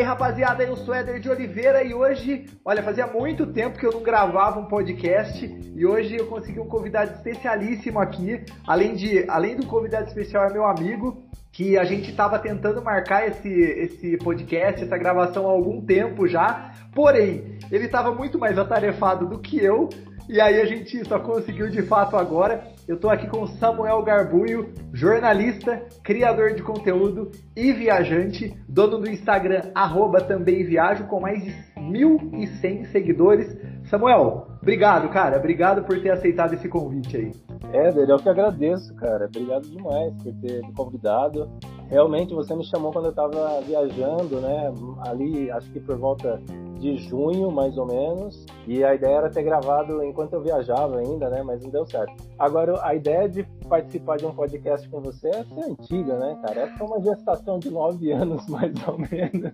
aí, rapaziada, eu sou Éder de Oliveira e hoje, olha, fazia muito tempo que eu não gravava um podcast e hoje eu consegui um convidado especialíssimo aqui. Além de, além do convidado especial, é meu amigo, que a gente estava tentando marcar esse, esse podcast, essa gravação há algum tempo já. Porém, ele estava muito mais atarefado do que eu e aí a gente só conseguiu de fato agora. Eu estou aqui com Samuel Garbunho, jornalista, criador de conteúdo e viajante, dono do Instagram, arroba também viajo, com mais de 1.100 seguidores. Samuel, obrigado, cara. Obrigado por ter aceitado esse convite aí. É, eu que agradeço, cara. Obrigado demais por ter me convidado. Realmente você me chamou quando eu estava viajando, né? Ali, acho que por volta de junho, mais ou menos. E a ideia era ter gravado enquanto eu viajava ainda, né? Mas não deu certo. Agora, a ideia de participar de um podcast com você é ser antiga, né, cara? É uma gestação de nove anos, mais ou menos,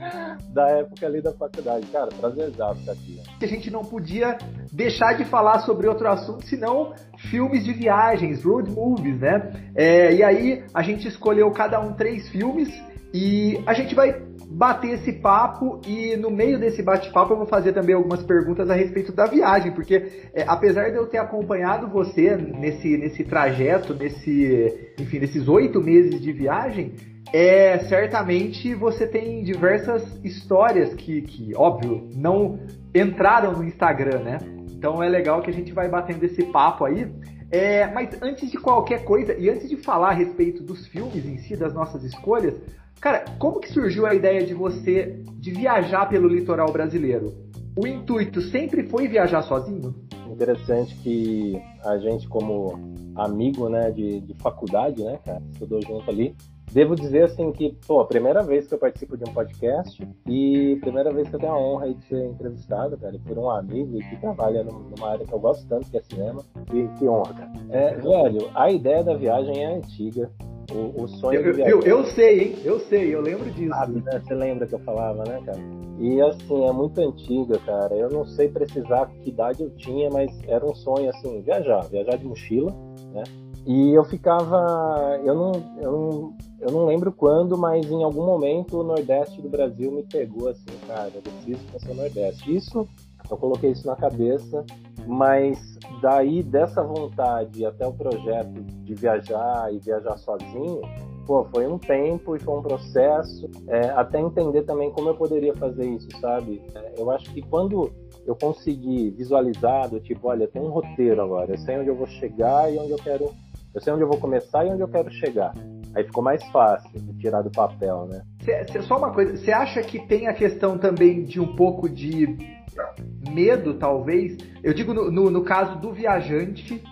da época ali da faculdade. Cara, prazerzaço estar aqui. Né? A gente não podia deixar de falar sobre outro assunto, senão filmes de viagens, road movies, né? É, e aí a gente escolheu cada um três filmes e a gente vai bater esse papo e no meio desse bate-papo eu vou fazer também algumas perguntas a respeito da viagem, porque é, apesar de eu ter acompanhado você nesse, nesse trajeto, nesse, enfim, nesses oito meses de viagem, é certamente você tem diversas histórias que, que, óbvio, não entraram no Instagram, né? Então é legal que a gente vai batendo esse papo aí. É, mas antes de qualquer coisa, e antes de falar a respeito dos filmes em si, das nossas escolhas, Cara, como que surgiu a ideia de você de viajar pelo litoral brasileiro? O intuito sempre foi viajar sozinho? Interessante que a gente, como amigo, né, de, de faculdade, né, cara, estudou junto ali. Devo dizer assim que, pô, a primeira vez que eu participo de um podcast e primeira vez que eu tenho a honra de ser entrevistado, cara, por um amigo que trabalha numa área que eu gosto tanto, que é cinema. E que honra, cara. É, velho, a ideia da viagem é antiga. O, o sonho eu, eu, eu, sei, hein? Eu sei, eu lembro disso. Sabe, né? Você lembra que eu falava, né, cara? E assim, é muito antiga, cara. Eu não sei precisar que idade eu tinha, mas era um sonho, assim, viajar, viajar de mochila, né? E eu ficava. Eu não, eu não, eu não lembro quando, mas em algum momento o Nordeste do Brasil me pegou assim, cara, eu preciso conhecer o Nordeste. Isso, eu coloquei isso na cabeça, mas daí dessa vontade até o projeto de viajar e viajar sozinho, pô, foi um tempo e foi um processo, é, até entender também como eu poderia fazer isso, sabe? É, eu acho que quando eu consegui visualizar do tipo, olha, tem um roteiro agora, eu sei onde eu vou chegar e onde eu quero, eu sei onde eu vou começar e onde eu quero chegar. Aí ficou mais fácil de tirar do papel, né? Cê, cê, só uma coisa, você acha que tem a questão também de um pouco de medo, talvez? Eu digo no, no, no caso do viajante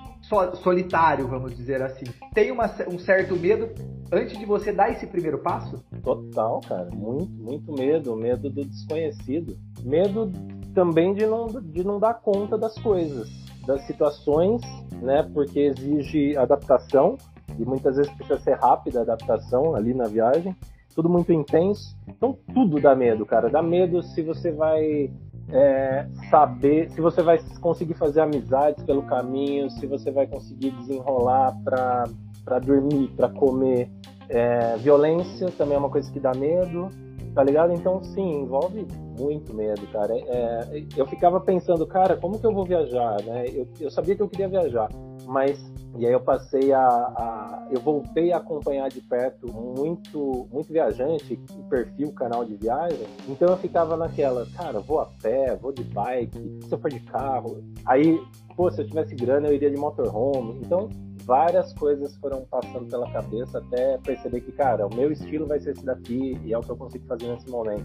solitário, vamos dizer assim. Tem uma, um certo medo antes de você dar esse primeiro passo? Total, cara. Muito, muito medo. Medo do desconhecido. Medo também de não, de não dar conta das coisas, das situações, né? Porque exige adaptação e muitas vezes precisa ser rápida a adaptação ali na viagem. Tudo muito intenso. Então tudo dá medo, cara. Dá medo se você vai é, saber se você vai conseguir fazer amizades pelo caminho, se você vai conseguir desenrolar para dormir, para comer. É, violência também é uma coisa que dá medo, tá ligado? Então, sim, envolve muito medo, cara. É, eu ficava pensando, cara, como que eu vou viajar, né? Eu, eu sabia que eu queria viajar, mas e aí eu passei a, a, eu voltei a acompanhar de perto muito muito viajante, perfil, canal de viagem. Então eu ficava naquela, cara, vou a pé, vou de bike, se eu for de carro, aí, pô, se eu tivesse grana eu iria de motorhome. Então várias coisas foram passando pela cabeça até perceber que, cara, o meu estilo vai ser esse daqui e é o que eu consigo fazer nesse momento.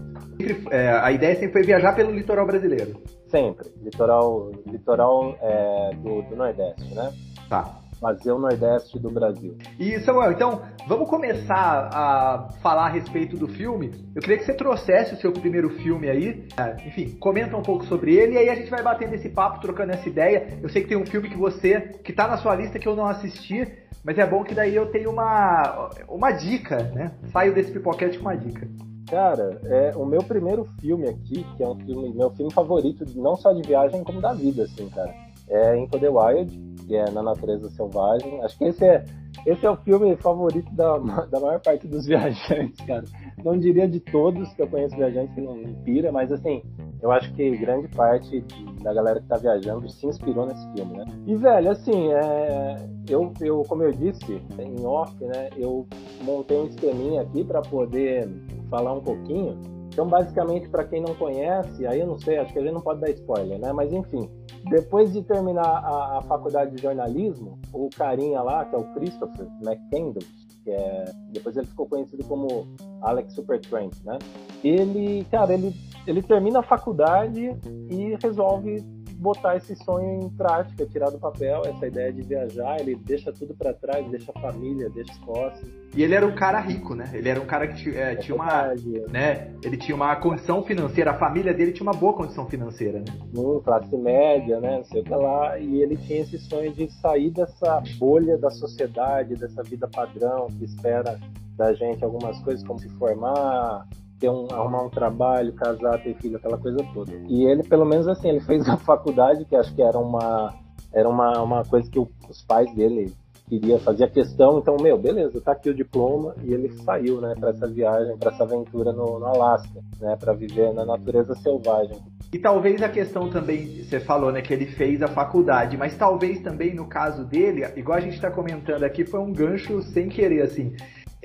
É, a ideia sempre foi viajar pelo litoral brasileiro. Sempre, litoral, litoral é, do, do Nordeste, né? Tá fazer o Nordeste do Brasil. E Samuel, então vamos começar a falar a respeito do filme. Eu queria que você trouxesse o seu primeiro filme aí, é, enfim, comenta um pouco sobre ele e aí a gente vai batendo esse papo, trocando essa ideia. Eu sei que tem um filme que você, que tá na sua lista que eu não assisti, mas é bom que daí eu tenho uma, uma dica, né? Saio desse pipoquete com uma dica. Cara, é o meu primeiro filme aqui, que é um filme, meu filme favorito, não só de viagem, como da vida, assim, cara. É Into the Wild, que é Na Natureza Selvagem. Acho que esse é, esse é o filme favorito da, da maior parte dos viajantes, cara. Não diria de todos que eu conheço viajantes que não me pira, mas assim, eu acho que grande parte da galera que tá viajando se inspirou nesse filme, né? E, velho, assim, é, eu, eu, como eu disse em off, né, eu montei um esqueminha aqui para poder falar um pouquinho. Então, basicamente, para quem não conhece, aí eu não sei, acho que a gente não pode dar spoiler, né? Mas enfim, depois de terminar a, a faculdade de jornalismo, o carinha lá, que é o Christopher McCandles, que é, depois ele ficou conhecido como Alex Supertramp, né? Ele, cara, ele, ele termina a faculdade e resolve botar esse sonho em prática, tirar do papel essa ideia de viajar, ele deixa tudo para trás, deixa a família, deixa os posses. E ele era um cara rico, né? Ele era um cara que é, é tinha uma, né? Ele tinha uma condição financeira, a família dele tinha uma boa condição financeira, né? Hum, classe média, né? Não sei o que lá. E ele tinha esse sonho de sair dessa bolha da sociedade, dessa vida padrão que espera da gente algumas coisas como se formar, ter um, arrumar um trabalho, casar, ter filho, aquela coisa toda. E ele, pelo menos assim, ele fez a faculdade, que acho que era uma, era uma, uma coisa que o, os pais dele queria fazer a questão, então, meu, beleza, tá aqui o diploma, e ele saiu, né, para essa viagem, para essa aventura no, no Alasca, né, para viver na natureza selvagem. E talvez a questão também, você falou, né, que ele fez a faculdade, mas talvez também no caso dele, igual a gente está comentando aqui, foi um gancho sem querer, assim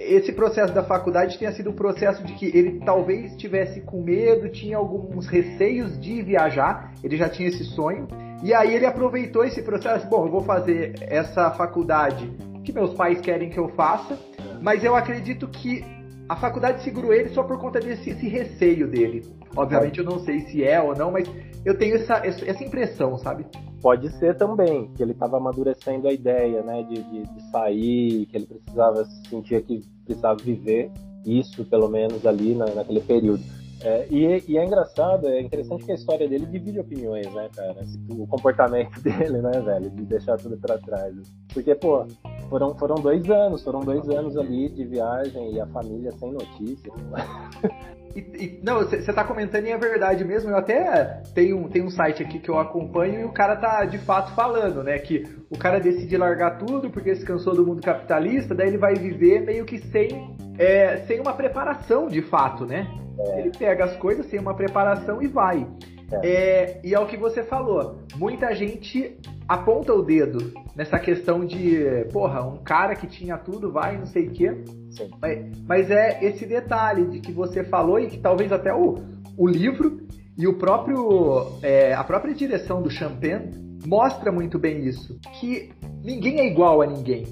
esse processo da faculdade tenha sido um processo de que ele talvez tivesse com medo, tinha alguns receios de viajar, ele já tinha esse sonho, e aí ele aproveitou esse processo, bom, eu vou fazer essa faculdade que meus pais querem que eu faça, mas eu acredito que a faculdade segurou ele só por conta desse receio dele. Obviamente eu não sei se é ou não, mas eu tenho essa, essa impressão, sabe? Pode ser também, que ele estava amadurecendo a ideia, né, de, de, de, sair, que ele precisava, sentir que precisava viver isso, pelo menos, ali na, naquele período. É, e, e, é engraçado, é interessante que a história dele divide opiniões, né, cara? O comportamento dele, né, velho? De deixar tudo para trás. Porque, pô, foram, foram dois anos, foram dois anos ali de viagem e a família sem notícia. E, e, não, você tá comentando e é verdade mesmo. Eu até tenho, um, tenho um site aqui que eu acompanho e o cara tá de fato falando, né? Que o cara decide largar tudo porque se cansou do mundo capitalista, daí ele vai viver meio que sem, é, sem uma preparação de fato, né? É. Ele pega as coisas sem uma preparação e vai. É. é. e é o que você falou. Muita gente aponta o dedo nessa questão de, porra, um cara que tinha tudo vai, não sei o quê. Mas, mas, é esse detalhe de que você falou e que talvez até o, o livro e o próprio é, a própria direção do Champagne mostra muito bem isso, que ninguém é igual a ninguém.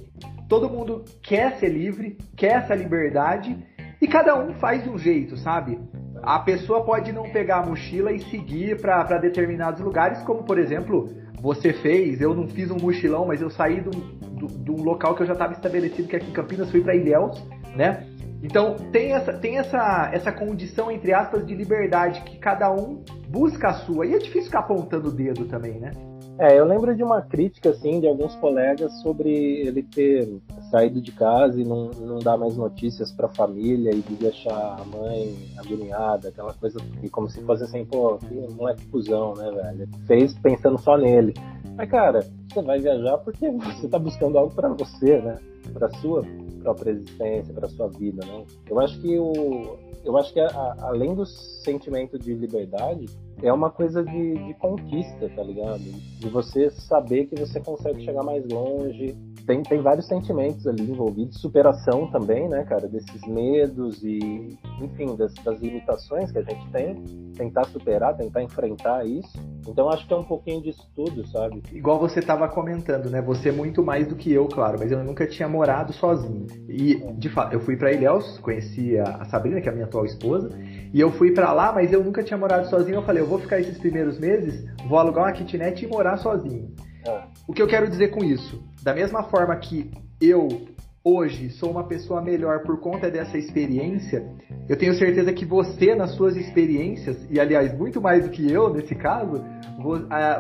Todo mundo quer ser livre, quer essa liberdade e cada um faz de um jeito, sabe? A pessoa pode não pegar a mochila e seguir para determinados lugares, como por exemplo você fez, eu não fiz um mochilão, mas eu saí de um local que eu já estava estabelecido, que é aqui em Campinas, fui para Ilhéus, né? Então tem essa, tem essa, essa condição, entre aspas, de liberdade que cada um busca a sua. E é difícil ficar apontando o dedo também, né? É, eu lembro de uma crítica, assim, de alguns colegas sobre ele ter saído de casa e não, não dar mais notícias para a família e de deixar a mãe agoniada, aquela coisa, e como se fosse assim, pô, que moleque cuzão, né, velho? Fez pensando só nele. Mas, cara, você vai viajar porque você tá buscando algo para você, né? Para sua própria existência, para sua vida, né? Eu acho que o, eu acho que a, além do sentimento de liberdade, é uma coisa de, de, conquista, tá ligado? De você saber que você consegue chegar mais longe. Tem, tem vários sentimentos ali envolvidos, superação também, né, cara? Desses medos e, enfim, das, das limitações que a gente tem. Tentar superar, tentar enfrentar isso. Então acho que é um pouquinho disso tudo, sabe? Igual você estava comentando, né? Você é muito mais do que eu, claro, mas eu nunca tinha morado sozinho. E, de fato, eu fui para Ilhéus, conheci a Sabrina, que é a minha atual esposa, e eu fui para lá, mas eu nunca tinha morado sozinho. Eu falei, eu vou ficar esses primeiros meses, vou alugar uma kitnet e morar sozinho. É. O que eu quero dizer com isso? Da mesma forma que eu hoje sou uma pessoa melhor por conta dessa experiência, eu tenho certeza que você, nas suas experiências, e aliás, muito mais do que eu nesse caso,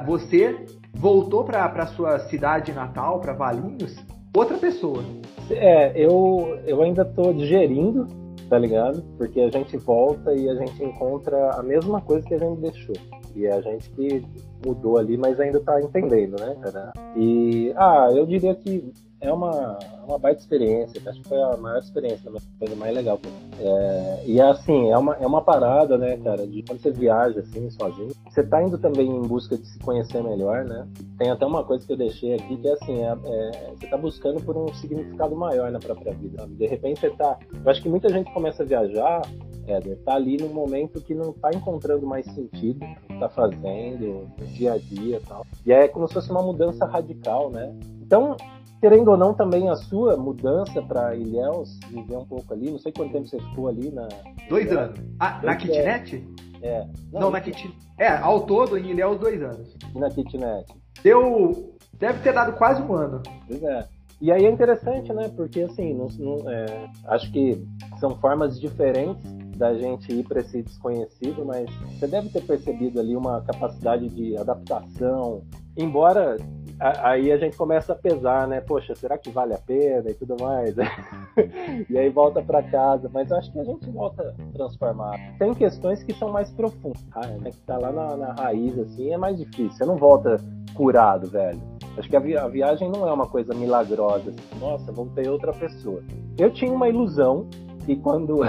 você voltou para a sua cidade natal, para Valinhos, outra pessoa. É, eu, eu ainda estou digerindo tá ligado? Porque a gente volta e a gente encontra a mesma coisa que a gente deixou. E é a gente que mudou ali, mas ainda tá entendendo, né, cara? E, ah, eu diria que é uma, uma baita experiência. Acho que foi a maior experiência, a coisa mais legal. É, e assim, é uma, é uma parada, né, cara, de quando você viaja assim, sozinho, você tá indo também em busca de se conhecer melhor, né? Tem até uma coisa que eu deixei aqui que é assim, é, é, você tá buscando por um significado maior na própria vida. Sabe? De repente você tá. Eu acho que muita gente começa a viajar Éder, tá ali num momento que não tá encontrando mais sentido que tá fazendo, no dia a dia e tal. E é como se fosse uma mudança radical, né? Então, querendo ou não, também a sua mudança para Ilhéus, viver um pouco ali, não sei quanto tempo você ficou ali na. Dois anos. Ah, na kitnet? É. Não, não na kitnet. É, ao todo em Ilhéus, dois anos. E na kitnet? Deu. Deve ter dado quase um ano. Pois é. E aí é interessante, né? Porque assim, não, não, é, acho que são formas diferentes da gente ir para esse desconhecido, mas você deve ter percebido ali uma capacidade de adaptação. Embora aí a gente começa a pesar, né? Poxa, será que vale a pena e tudo mais? e aí volta para casa, mas acho que a gente volta transformado. Tem questões que são mais profundas, né? Que tá lá na, na raiz, assim, é mais difícil. Você não volta curado, velho. Acho que a, vi a, viagem não é uma coisa milagrosa. Assim, Nossa, voltei outra pessoa. Eu tinha uma ilusão que quando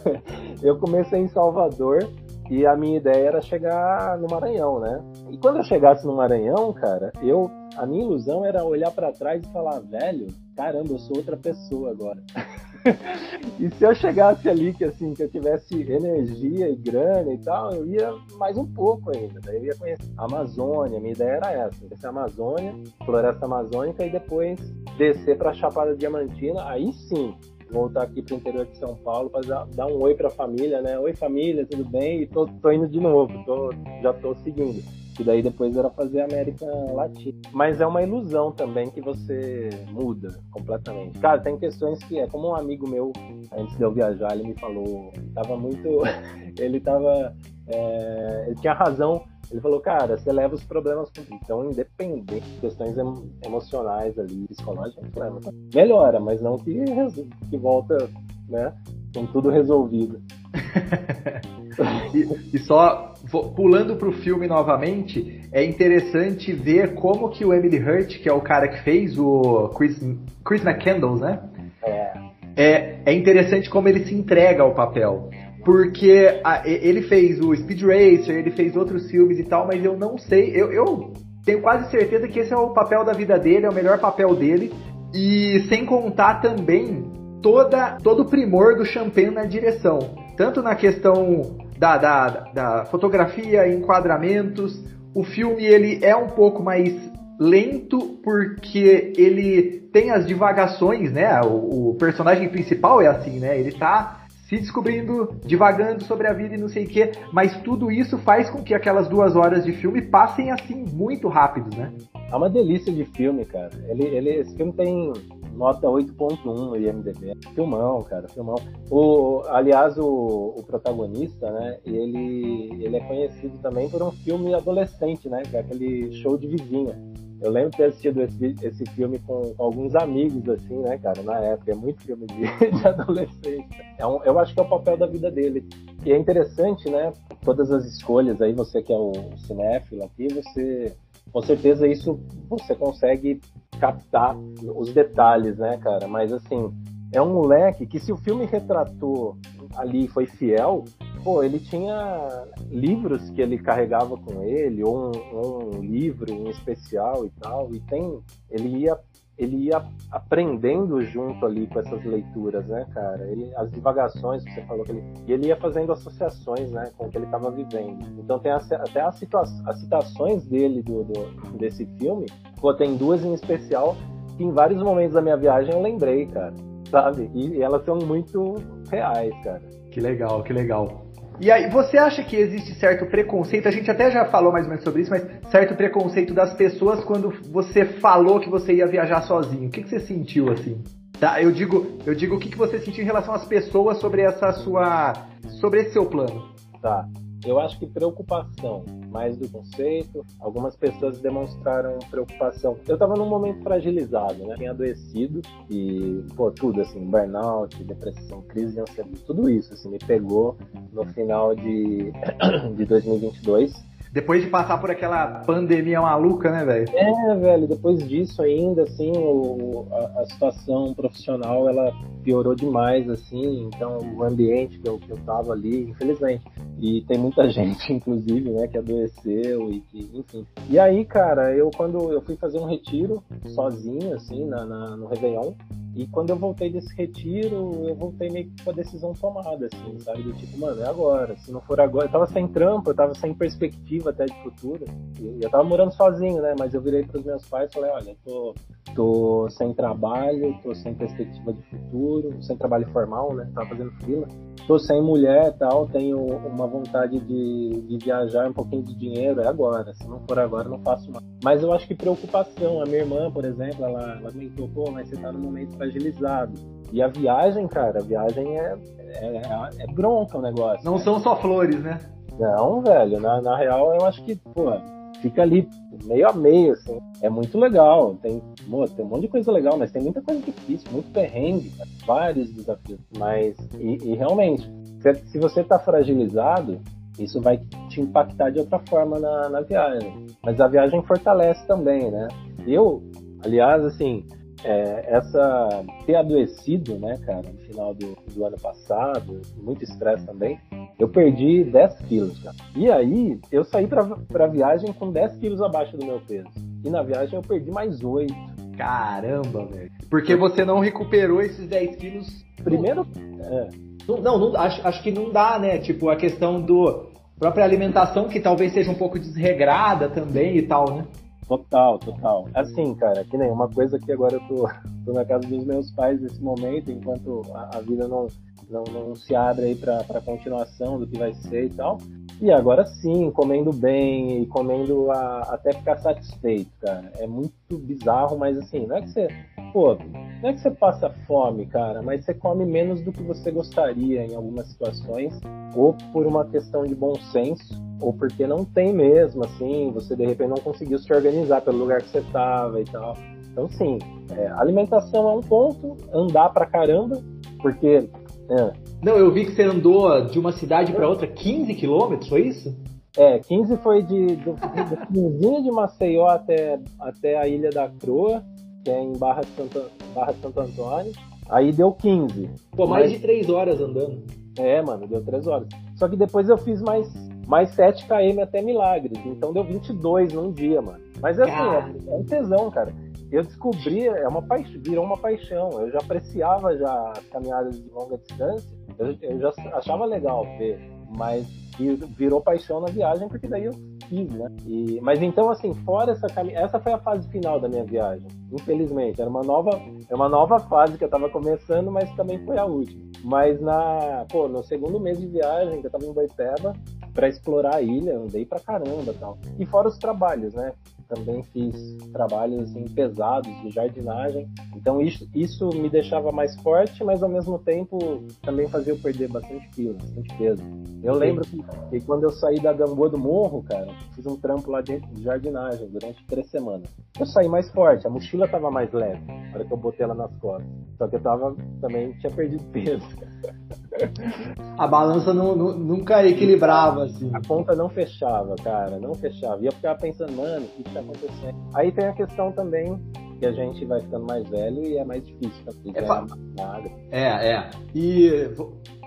eu comecei em Salvador e a minha ideia era chegar no Maranhão, né? E quando eu chegasse no Maranhão, cara, eu a minha ilusão era olhar para trás e falar, velho, caramba, eu sou outra pessoa agora. e se eu chegasse ali que assim, que eu tivesse energia e grana e tal, eu ia mais um pouco ainda. Daí eu ia conhecer a Amazônia, minha ideia era essa, conhecer a Amazônia, floresta amazônica e depois descer para a Chapada Diamantina, aí sim, voltar aqui para o interior de São Paulo para dar, dar, um oi para a família, né? Oi família, tudo bem? E tô, tô indo de novo, tô, já tô seguindo. E daí depois era fazer América Latina. Mas é uma ilusão também que você muda completamente. Cara, tem questões que é como um amigo meu, antes de eu viajar, ele me falou, tava muito. ele tava. É, ele tinha razão ele falou, cara, você leva os problemas com Então, independente de questões emocionais ali, psicológicas, leva. Melhora, mas não que, que volta, né, com tudo resolvido. e, e, só pulando pro filme novamente, é interessante ver como que o Emily Hurt, que é o cara que fez o Chris, Chris McCandles, né? É. é. É interessante como ele se entrega ao papel. Porque a, ele fez o Speed Racer, ele fez outros filmes e tal, mas eu não sei. Eu, eu tenho quase certeza que esse é o papel da vida dele, é o melhor papel dele. E sem contar também toda, todo o primor do Champagne na direção. Tanto na questão da, da, da fotografia, enquadramentos. O filme ele é um pouco mais lento porque ele tem as divagações, né? O, o personagem principal é assim, né? Ele tá se descobrindo, divagando sobre a vida e não sei o que, mas tudo isso faz com que aquelas duas horas de filme passem assim muito rápido, né? É uma delícia de filme, cara. Ele, ele, esse filme tem nota 8.1 no IMDb. Filmão, cara, filmão. O, aliás, o, o protagonista, né, ele, ele é conhecido também por um filme adolescente, né, que é aquele show de vizinha. Eu lembro de ter assistido esse, esse filme com, com, alguns amigos, assim, né, cara, na época. É muito filme de, de adolescente. É um, eu acho que é o papel da vida dele. E é interessante, né, todas as escolhas aí, você que é o cinéfilo aqui, você, com certeza isso você consegue captar os detalhes, né, cara? Mas, assim, é um moleque que se o filme retratou ali foi fiel, pô, ele tinha livros que ele carregava com ele, ou um, um, livro em especial e tal, e tem, ele ia, ele ia aprendendo junto ali com essas leituras, né, cara? Ele, as divagações que você falou, que ele, e ele ia fazendo associações, né, com o que ele estava vivendo. Então tem as, até as, as citações dele do, do, desse filme, pô, tem duas em especial que em vários momentos da minha viagem eu lembrei, cara, sabe? E, e elas são muito reais, cara. Que legal, que legal. E aí, você acha que existe certo preconceito? A gente até já falou mais ou menos sobre isso, mas certo preconceito das pessoas quando você falou que você ia viajar sozinho. O que, que você sentiu assim? Tá, eu digo, eu digo o que, que você sentiu em relação às pessoas sobre essa sua, sobre esse seu plano. Tá. Eu acho que preocupação, mais do conceito. Algumas pessoas demonstraram preocupação. Eu estava num momento fragilizado, né? Tinha adoecido e, pô, tudo assim, burnout, depressão, crise de ansiedade, tudo isso assim me pegou no final de, de 2022. Depois de passar por aquela pandemia maluca, né, velho? É, velho, depois disso ainda, assim, o, a, a, situação profissional, ela piorou demais, assim, então o ambiente que eu, que eu tava ali, infelizmente. E tem muita gente, inclusive, né, que adoeceu e que, enfim. E aí, cara, eu quando eu fui fazer um retiro sozinho, assim, na, na no Réveillon, e quando eu voltei desse retiro, eu voltei meio que com a decisão tomada, assim, sabe? Do tipo, mano, é agora. Se não for agora. Eu tava sem trampo, eu tava sem perspectiva até de futuro. E eu tava morando sozinho, né? Mas eu virei pros meus pais e falei: olha, eu tô, tô sem trabalho, tô sem perspectiva de futuro, sem trabalho formal, né? Tava fazendo fila. Tô sem mulher e tal, tenho uma vontade de, de viajar, um pouquinho de dinheiro, é agora. Se não for agora, não faço mais. Mas eu acho que preocupação. A minha irmã, por exemplo, ela, ela comentou: pô, mas você tá no momento fragilizado. E a viagem, cara, a viagem é, é, é bronca o negócio. Não né? são só flores, né? Não, velho, na, na real eu acho que, pô, fica ali meio a meio, assim. É muito legal. Tem, tem um monte de coisa legal, mas tem muita coisa difícil, muito perrengue, cara, vários desafios. Mas, e, e realmente, se, você tá fragilizado, isso vai te impactar de outra forma na, na viagem. Mas a viagem fortalece também, né? Eu, aliás, assim, é, essa ter adoecido, né, cara, final do, do ano passado, muito estresse também, eu perdi 10 quilos, cara. E aí, eu saí pra, pra viagem com 10 quilos abaixo do meu peso. E na viagem eu perdi mais 8. Caramba, velho. Porque você não recuperou esses 10 quilos. Primeiro. É. Não, não, acho, acho que não dá, né? Tipo, a questão do própria alimentação, que talvez seja um pouco desregrada também e tal, né? Total, total. Assim, cara, que nem uma coisa que agora eu tô, tô na casa dos meus pais nesse momento, enquanto a, a vida não, não, não se abre aí pra continuação do que vai ser e tal. E agora sim, comendo bem e comendo a, até ficar satisfeito, cara. É muito bizarro, mas assim, não é que você. Pô, não é que você passa fome, cara, mas você come menos do que você gostaria em algumas situações, ou por uma questão de bom senso, ou porque não tem mesmo, assim, você de repente não conseguiu se organizar pelo lugar que você estava e tal. Então, sim, é, alimentação é um ponto, andar pra caramba, porque. É. Não, eu vi que você andou de uma cidade para outra 15 quilômetros, foi isso? É, 15 foi de, do, do de Maceió até, até a Ilha da Croa, que é em Barra de Santo, Barra de Santo Antônio. Aí deu 15. Pô, mais Mas... de 3 horas andando. É, mano, deu 3 horas. Só que depois eu fiz mais mais 7 km até Milagres. Então deu 22 num dia, mano. Mas assim, é, é um tesão, cara. Eu descobri, é uma paixão, virou uma paixão. Eu já apreciava já as caminhadas de longa distância. Eu, eu já achava legal ver, mas virou paixão na viagem porque daí eu fiz, né? E, mas então, assim, fora essa caminhada, essa foi a fase final da minha viagem. Infelizmente, era uma nova, é uma nova fase que eu tava começando, mas também foi a última. Mas na, pô, no segundo mês de viagem, que eu tava em Boipeba, para explorar a ilha, andei pra caramba tal. E fora os trabalhos, né? Também fiz trabalhos assim, pesados de jardinagem. Então isso, isso me deixava mais forte, mas ao mesmo tempo também fazia eu perder bastante peso, bastante peso. Eu lembro que, que, quando eu saí da Gamboa do Morro, cara, fiz um trampo lá dentro de jardinagem durante três semanas. Eu saí mais forte, a mochila tava mais leve, na hora que eu botei ela nas costas. Só que eu tava também tinha perdido peso. A balança não, não, nunca equilibrava, assim. A conta não fechava, cara, não fechava. E eu ficava pensando, mano, o que está acontecendo? Aí tem a questão também que a gente vai ficando mais velho e é mais difícil é, fa... é, é. E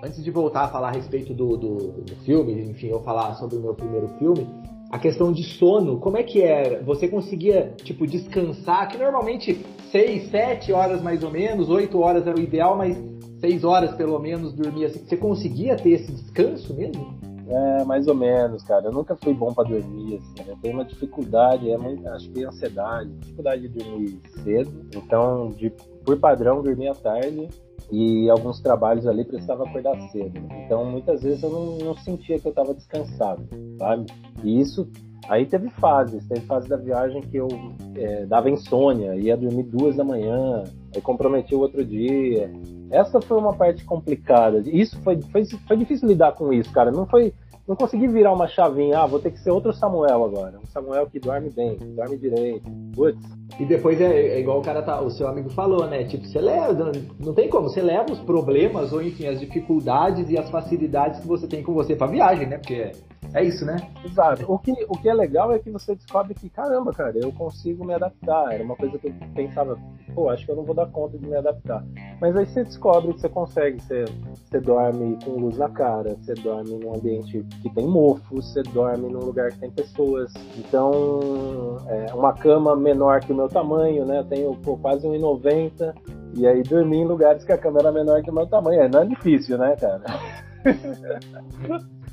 antes de voltar a falar a respeito do, do, do filme, enfim, eu falar sobre o meu primeiro filme, a questão de sono, como é que é? Você conseguia, tipo, descansar, que normalmente 6, 7 horas mais ou menos, 8 horas era o ideal, mas 6 horas pelo menos dormir assim. Você conseguia ter esse descanso mesmo? É, mais ou menos, cara. Eu nunca fui bom para dormir, assim. Eu tenho uma dificuldade, é muito, acho que é ansiedade, dificuldade de dormir cedo. Então, de, por padrão, dormia à tarde e alguns trabalhos ali precisava acordar cedo. Então, muitas vezes eu não, não sentia que eu estava descansado, sabe? E isso Aí teve fases, teve fase da viagem que eu é, dava insônia, ia dormir duas da manhã, aí comprometi o outro dia. Essa foi uma parte complicada. Isso foi, foi, foi difícil lidar com isso, cara. Não foi, não consegui virar uma chavinha, ah, vou ter que ser outro Samuel agora. Um Samuel que dorme bem, que dorme direito. Putz. E depois é, é, igual o cara tá, o seu amigo falou, né? Tipo, você leva, não tem como, você leva os problemas ou enfim, as dificuldades e as facilidades que você tem com você pra viagem, né? Porque É isso, né? Exato. O que, o que é legal é que você descobre que, caramba, cara, eu consigo me adaptar. Era uma coisa que eu pensava, pô, acho que eu não vou dar conta de me adaptar. Mas aí você descobre que você consegue. Você, você dorme com luz na cara, você dorme num ambiente que tem mofo, você dorme num lugar que tem pessoas. Então, é, uma cama menor que o meu tamanho, né? Eu tenho pô, quase 1,90. E aí dormir em lugares que a cama era menor que o meu tamanho. É, não é difícil, né, cara?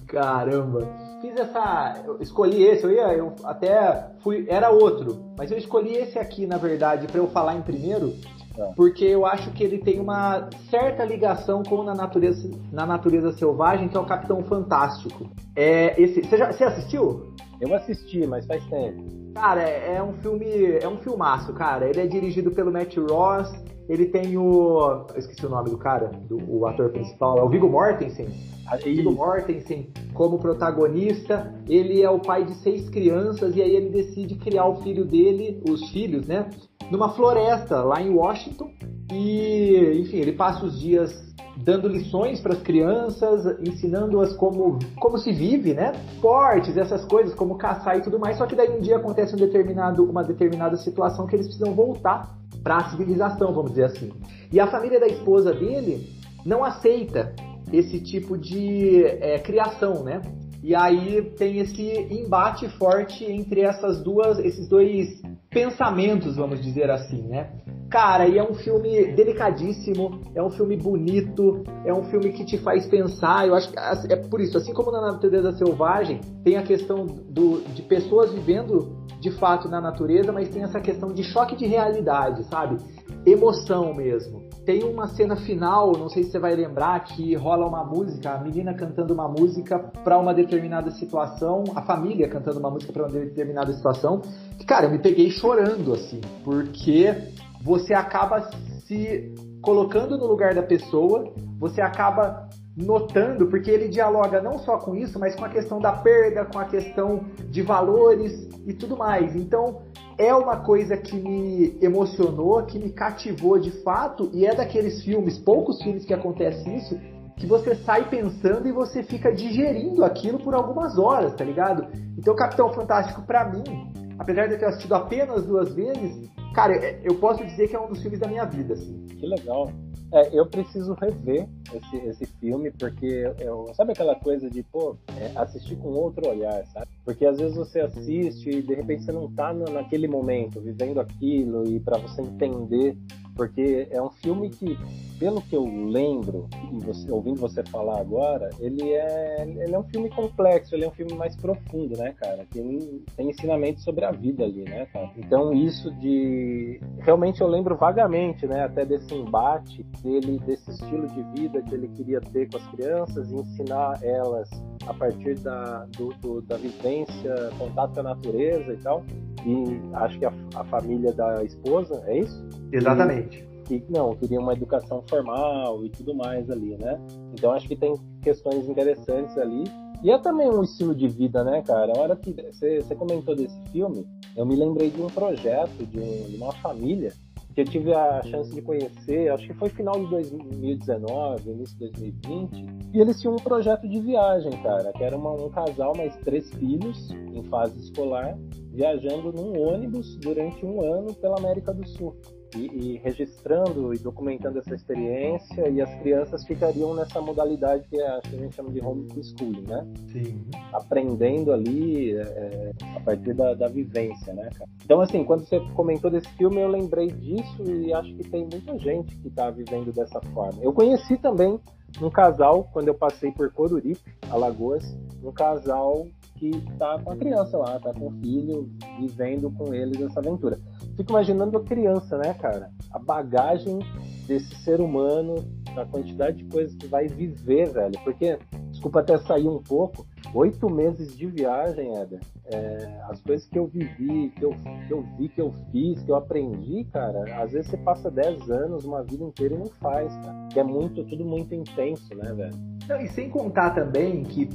Caramba. Fiz essa. Eu escolhi esse, eu ia. Eu até fui. Era outro. Mas eu escolhi esse aqui, na verdade, para eu falar em primeiro. É. Porque eu acho que ele tem uma certa ligação com na natureza, na natureza selvagem, que é o Capitão Fantástico. É esse. Você, já, você assistiu? Eu assisti, mas faz tempo. Cara, é, é um filme. É um filmaço, cara. Ele é dirigido pelo Matt Ross. Ele tem o. Eu esqueci o nome do cara, do, o ator principal, é o Viggo Mortensen. Viggo Mortensen como protagonista. Ele é o pai de seis crianças e aí ele decide criar o filho dele, os filhos, né? Numa floresta lá em Washington. E, enfim, ele passa os dias dando lições para as crianças, ensinando-as como, como se vive, né? Esportes, essas coisas, como caçar e tudo mais. Só que daí um dia acontece um determinado, uma determinada situação que eles precisam voltar para a civilização, vamos dizer assim. E a família da esposa dele não aceita esse tipo de é, criação, né? E aí tem esse embate forte entre essas duas, esses dois pensamentos, vamos dizer assim, né? Cara, e é um filme delicadíssimo, é um filme bonito, é um filme que te faz pensar. Eu acho que é por isso, assim como na natureza selvagem, tem a questão do, de pessoas vivendo de fato na natureza, mas tem essa questão de choque de realidade, sabe? Emoção mesmo. Tem uma cena final, não sei se você vai lembrar, que rola uma música, a menina cantando uma música para uma determinada situação, a família cantando uma música para uma determinada situação, que, cara, eu me peguei chorando, assim, porque você acaba se colocando no lugar da pessoa, você acaba notando, porque ele dialoga não só com isso, mas com a questão da perda, com a questão de valores e tudo mais. Então, é uma coisa que me emocionou, que me cativou de fato, e é daqueles filmes, poucos filmes que acontece isso, que você sai pensando e você fica digerindo aquilo por algumas horas, tá ligado? Então, Capitão Fantástico, para mim, apesar de eu ter assistido apenas duas vezes, cara, é, eu posso dizer que é um dos filmes da minha vida, assim. Que legal. É, eu preciso rever esse, esse filme, porque eu, sabe aquela coisa de, pô, é, assistir com outro olhar, sabe? Porque às vezes você assiste e de repente você não tá no, naquele momento, vivendo aquilo, e para você entender porque é um filme que, pelo que eu lembro, e você, ouvindo você falar agora, ele é, ele é um filme complexo, ele é um filme mais profundo, né, cara? Tem, tem ensinamento sobre a vida ali, né, cara? Então isso de... Realmente eu lembro vagamente, né, até desse embate dele, desse estilo de vida que ele queria ter com as crianças e ensinar elas a partir da, do, do, da vivência, contato com a natureza e tal. E acho que a, a família da esposa, é isso? Exatamente. Que, que não, queria uma educação formal e tudo mais ali, né? Então acho que tem questões interessantes ali. E é também um estilo de vida, né, cara? A hora que você, você comentou desse filme, eu me lembrei de um projeto, de, um, de uma família que eu tive a chance de conhecer, acho que foi final de 2019, início de 2020, e eles tinham um projeto de viagem, cara, que era uma, um casal, mais três filhos, em fase escolar, viajando num ônibus durante um ano pela América do Sul e, e, registrando e documentando essa experiência e as crianças ficariam nessa modalidade que, é, que a gente chama de homeschooling, né? Sim. Aprendendo ali é, é, a partir da, da vivência, né, cara? Então, assim, quando você comentou desse filme, eu lembrei disso e acho que tem muita gente que está vivendo dessa forma. Eu conheci também um casal, quando eu passei por Coruripe, Alagoas, um casal que tá com a criança lá, tá com o filho, vivendo com eles essa aventura fico imaginando a criança, né, cara? A bagagem desse ser humano, a quantidade de coisas que vai viver, velho. Porque, desculpa até sair um pouco, oito meses de viagem, Éder. É, as coisas que eu vivi, que eu, que eu vi, que eu fiz, que eu aprendi, cara, às vezes você passa dez anos, uma vida inteira e não faz, cara. Que é muito, tudo muito intenso, né, velho? E sem contar também que,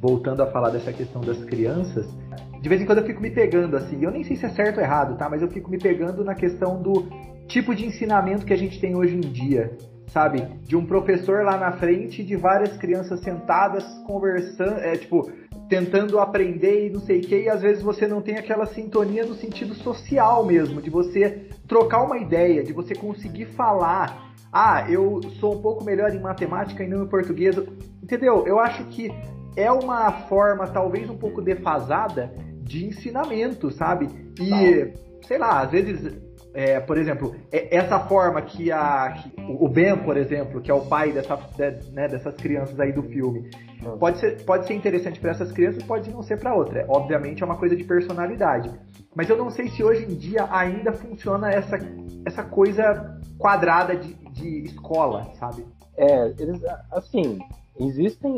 voltando a falar dessa questão das crianças, de vez em quando eu fico me pegando assim, eu nem sei se é certo ou errado, tá? Mas eu fico me pegando na questão do tipo de ensinamento que a gente tem hoje em dia, sabe? De um professor lá na frente, de várias crianças sentadas conversando, é tipo, tentando aprender e não sei o que, e às vezes você não tem aquela sintonia no sentido social mesmo, de você trocar uma ideia, de você conseguir falar. Ah, eu sou um pouco melhor em matemática e não em português. Entendeu? Eu acho que é uma forma talvez um pouco defasada de ensinamento, sabe? E, sei lá, às vezes é, por exemplo, é, essa forma que, a, que o Ben, por exemplo, que é o pai dessa, de, né, dessas crianças aí do filme, pode ser, pode ser interessante para essas crianças, pode não ser para outra. Obviamente é uma coisa de personalidade. Mas eu não sei se hoje em dia ainda funciona essa, essa coisa quadrada de, de escola, sabe? É, eles, assim, existem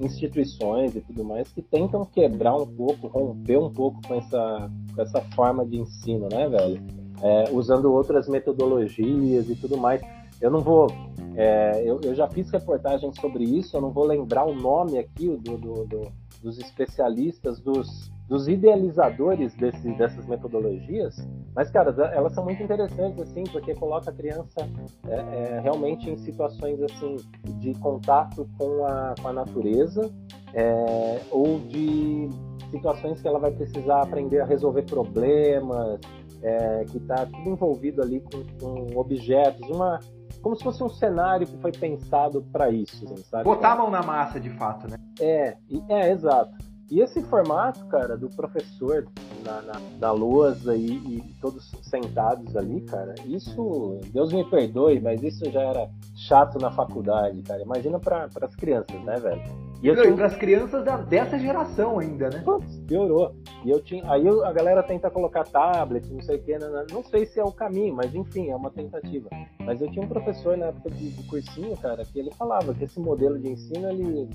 instituições e tudo mais que tentam quebrar um pouco, romper um pouco com essa, com essa forma de ensino, né, velho? É, usando outras metodologias e tudo mais. Eu não vou. É, eu, eu, já fiz reportagens sobre isso, eu não vou lembrar o nome aqui do, do, do, dos especialistas, dos, dos idealizadores desse, dessas metodologias, mas, cara, elas são muito interessantes, assim, porque coloca a criança é, é, realmente em situações, assim, de contato com a, com a natureza, é, ou de situações que ela vai precisar aprender a resolver problemas, é, que está tudo envolvido ali com, com, objetos, uma como se fosse um cenário que foi pensado para isso, assim, sabe? Botar a mão na massa, de fato, né? É, é, exato. E esse formato, cara, do professor na, na, na lousa e, e, todos sentados ali, cara, isso, Deus me perdoe, mas isso já era chato na faculdade, cara. Imagina para as crianças, né, velho? E eu tinha... para as crianças da, dessa geração ainda, né? Putz, piorou. E eu tinha, aí a galera tenta colocar tablet, não sei o que, não, né, né, não sei se é o caminho, mas enfim, é uma tentativa. Mas eu tinha um professor na época de, de cursinho, cara, que ele falava que esse modelo de ensino, ele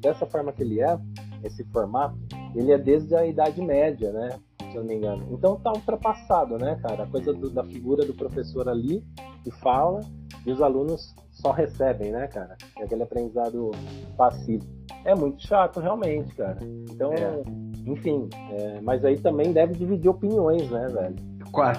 dessa forma que ele é, esse formato, ele é desde a Idade Média, né? Se eu não me engano. Então tá ultrapassado, né, cara? A coisa do, da figura do professor ali que fala e os alunos só recebem, né, cara? É aquele aprendizado passivo. É muito chato, realmente, cara. Então, é. enfim, é, mas aí também deve dividir opiniões, né, velho?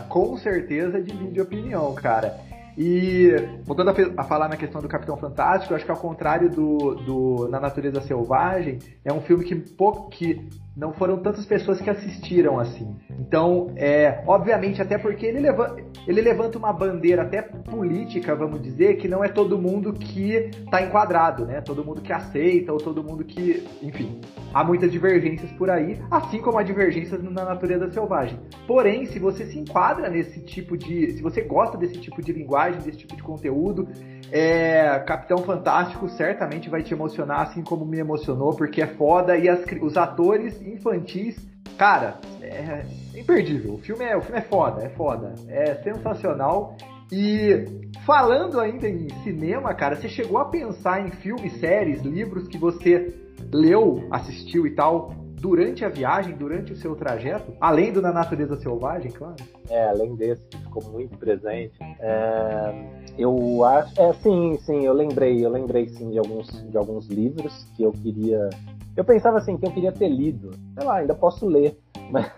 Com certeza divide opinião, cara. E voltando a, a, falar na questão do Capitão Fantástico, eu acho que ao contrário do, do Na Natureza Selvagem, é um filme que, pouco, que não foram tantas pessoas que assistiram assim. Então, é, obviamente, até porque ele levanta, ele levanta uma bandeira até política, vamos dizer, que não é todo mundo que está enquadrado, né? Todo mundo que aceita ou todo mundo que, enfim, há muitas divergências por aí, assim como há divergências na natureza selvagem. Porém, se você se enquadra nesse tipo de, se você gosta desse tipo de linguagem, desse tipo de conteúdo, é, Capitão Fantástico certamente vai te emocionar, assim como me emocionou, porque é foda e as, os atores infantis, cara, é, é imperdível. O filme é, o filme é foda, é foda, é sensacional. E falando ainda em cinema, cara, você chegou a pensar em filmes, séries, livros que você leu, assistiu e tal durante a viagem, durante o seu trajeto, além do Na Natureza Selvagem, claro? É, além desse que ficou muito presente. É, eu acho. É, sim, sim, eu lembrei, eu lembrei sim de alguns, de alguns livros que eu queria eu pensava assim, que eu queria ter lido. Sei lá, ainda posso ler. Mas,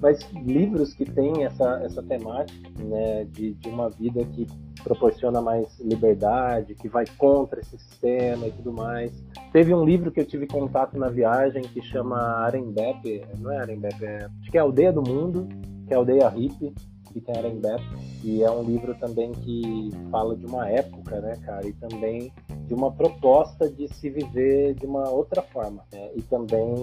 mas livros que têm essa, essa temática, né, de, de uma vida que proporciona mais liberdade, que vai contra esse sistema e tudo mais. Teve um livro que eu tive contato na viagem que chama Arembep, não é Arembep, é, acho que é Aldeia do Mundo, que é Aldeia Hippie, tem Arembep, e é um livro também que fala de uma época, né, cara, e também de uma proposta de se viver de uma outra forma. Né? E também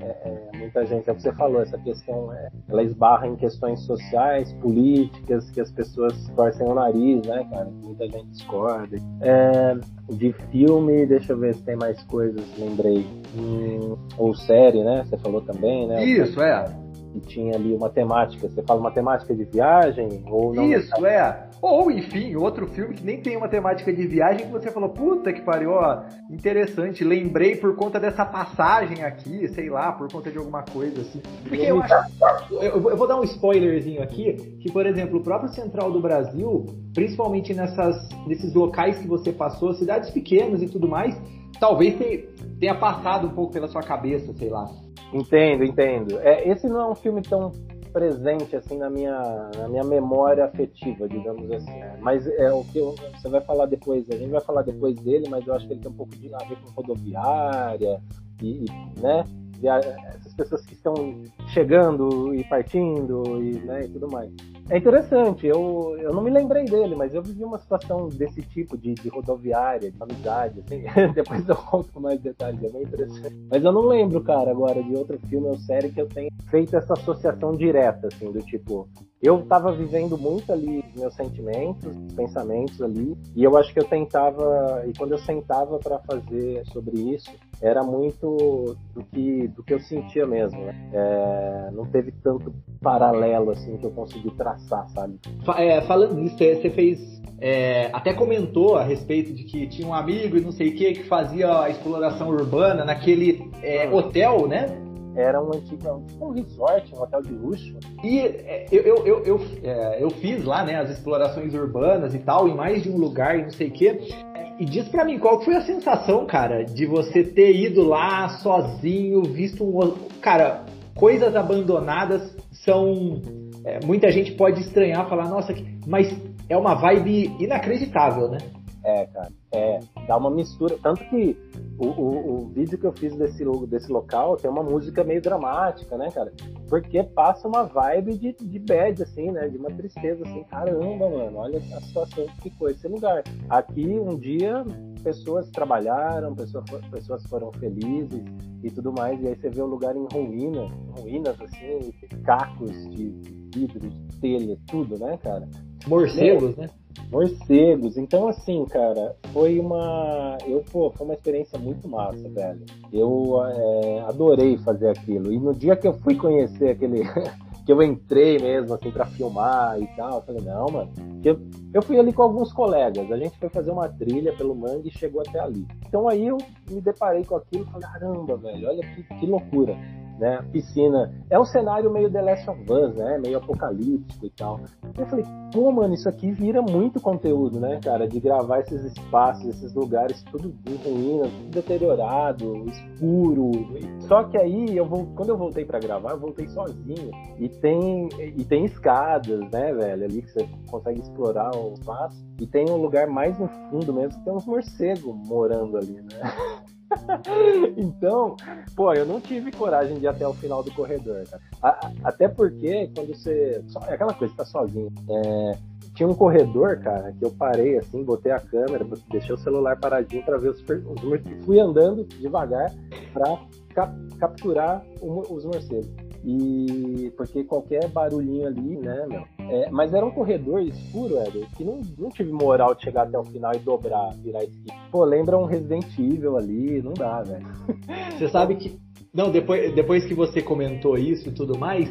é, é, muita gente, é o que você falou, essa questão, é, ela esbarra em questões sociais, políticas, que as pessoas torcem o nariz, né, cara, muita gente discorda. É, de filme, deixa eu ver se tem mais coisas, lembrei. Hum, ou série, né? Você falou também, né? Isso, é que tinha ali uma temática. Você fala uma temática de viagem ou não? Isso, é. Ou, enfim, outro filme que nem tem uma temática de viagem que você falou, puta que pariu, ó, interessante, lembrei por conta dessa passagem aqui, sei lá, por conta de alguma coisa assim. Porque eu acho. Eu, vou dar um spoilerzinho aqui, que, por exemplo, o próprio Central do Brasil, principalmente nessas, nesses locais que você passou, cidades pequenas e tudo mais, talvez tenha passado um pouco pela sua cabeça, sei lá. Entendo, entendo. É, esse não é um filme tão presente assim na minha, na minha memória afetiva, digamos assim. Né? Mas é o que eu, você vai falar depois, a gente vai falar depois dele, mas eu acho que ele tem um pouco de a ver com rodoviária e, né? Essas pessoas que estão chegando e partindo e, né, e tudo mais. É interessante, eu, eu não me lembrei dele, mas eu vivi uma situação desse tipo, de, de rodoviária, de amizade, assim. Depois eu conto mais detalhes, é bem interessante. Mas eu não lembro, cara, agora de outro filme ou série que eu tenha feito essa associação direta, assim, do tipo, eu estava vivendo muito ali meus sentimentos, pensamentos ali, e eu acho que eu tentava, e quando eu sentava para fazer sobre isso, era muito do que, do que eu sentia mesmo. Né? É, não teve tanto paralelo assim que eu consegui traçar, sabe? É, falando nisso, você fez. É, até comentou a respeito de que tinha um amigo e não sei o que que fazia a exploração urbana naquele é, hum. hotel, né? era um antigo um resort, um hotel de luxo. E é, eu, eu, eu, eu, é, eu fiz lá né, as explorações urbanas e tal, em mais de um lugar e não sei o quê. E diz para mim, qual foi a sensação, cara, de você ter ido lá sozinho, visto um. Cara, coisas abandonadas são. É, muita gente pode estranhar, falar, nossa, mas é uma vibe inacreditável, né? É, cara, é, dá uma mistura. Tanto que o, o, o, vídeo que eu fiz desse, desse local tem uma música meio dramática, né, cara? Porque passa uma vibe de, de bad, assim, né? De uma tristeza, assim, caramba, mano, olha a situação que ficou esse lugar. Aqui, um dia, pessoas trabalharam, pessoas, pessoas foram felizes e tudo mais, e aí você vê o lugar em ruína, ruínas, assim, cacos de vidro, de telha, tudo, né, cara? Morcegos, né? Morcegos. Então, assim, cara, foi uma. Eu, pô, foi uma experiência muito massa, velho. Eu é, adorei fazer aquilo. E no dia que eu fui conhecer aquele. que eu entrei mesmo, assim, pra filmar e tal, eu falei, não, mano. Eu, eu fui ali com alguns colegas. A gente foi fazer uma trilha pelo mangue e chegou até ali. Então aí eu me deparei com aquilo e falei, caramba, velho, olha que, que loucura né? Piscina. É um cenário meio The Last of Us, né? Meio apocalíptico e tal. Eu falei, pô, mano, isso aqui vira muito conteúdo, né, cara? De gravar esses espaços, esses lugares, tudo em ruínas, tudo deteriorado, escuro. Só que aí, eu vou, quando eu voltei para gravar, eu voltei sozinho. E tem, e tem escadas, né, velho, ali que você consegue explorar o espaço. E tem um lugar mais no fundo mesmo, que tem uns morcegos morando ali, né? então, pô, eu não tive coragem de ir até o final do corredor, cara. Até porque quando você. É aquela coisa, tá sozinho. É, tinha um corredor, cara, que eu parei assim, botei a câmera, deixei o celular paradinho para ver os, os fui andando devagar para cap, capturar os morcegos. E porque qualquer barulhinho ali, né, meu? É, mas era um corredor escuro, Éder, que não, não tive moral de chegar até o final e dobrar, virar esquina. Pô, lembra um Resident Evil ali, não dá, velho. Você sabe que. Não, depois, depois que você comentou isso e tudo mais,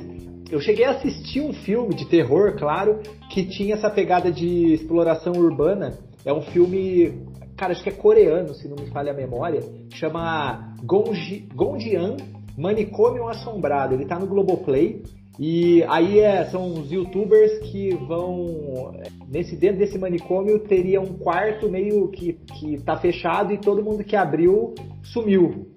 eu cheguei a assistir um filme de terror, claro, que tinha essa pegada de exploração urbana. É um filme, cara, acho que é coreano, se não me falha a memória. Chama Gonji, Gonjian Manicômio Assombrado. Ele tá no Globoplay. E aí é, são os youtubers que vão. Nesse, dentro desse manicômio teria um quarto meio que, que tá fechado e todo mundo que abriu sumiu.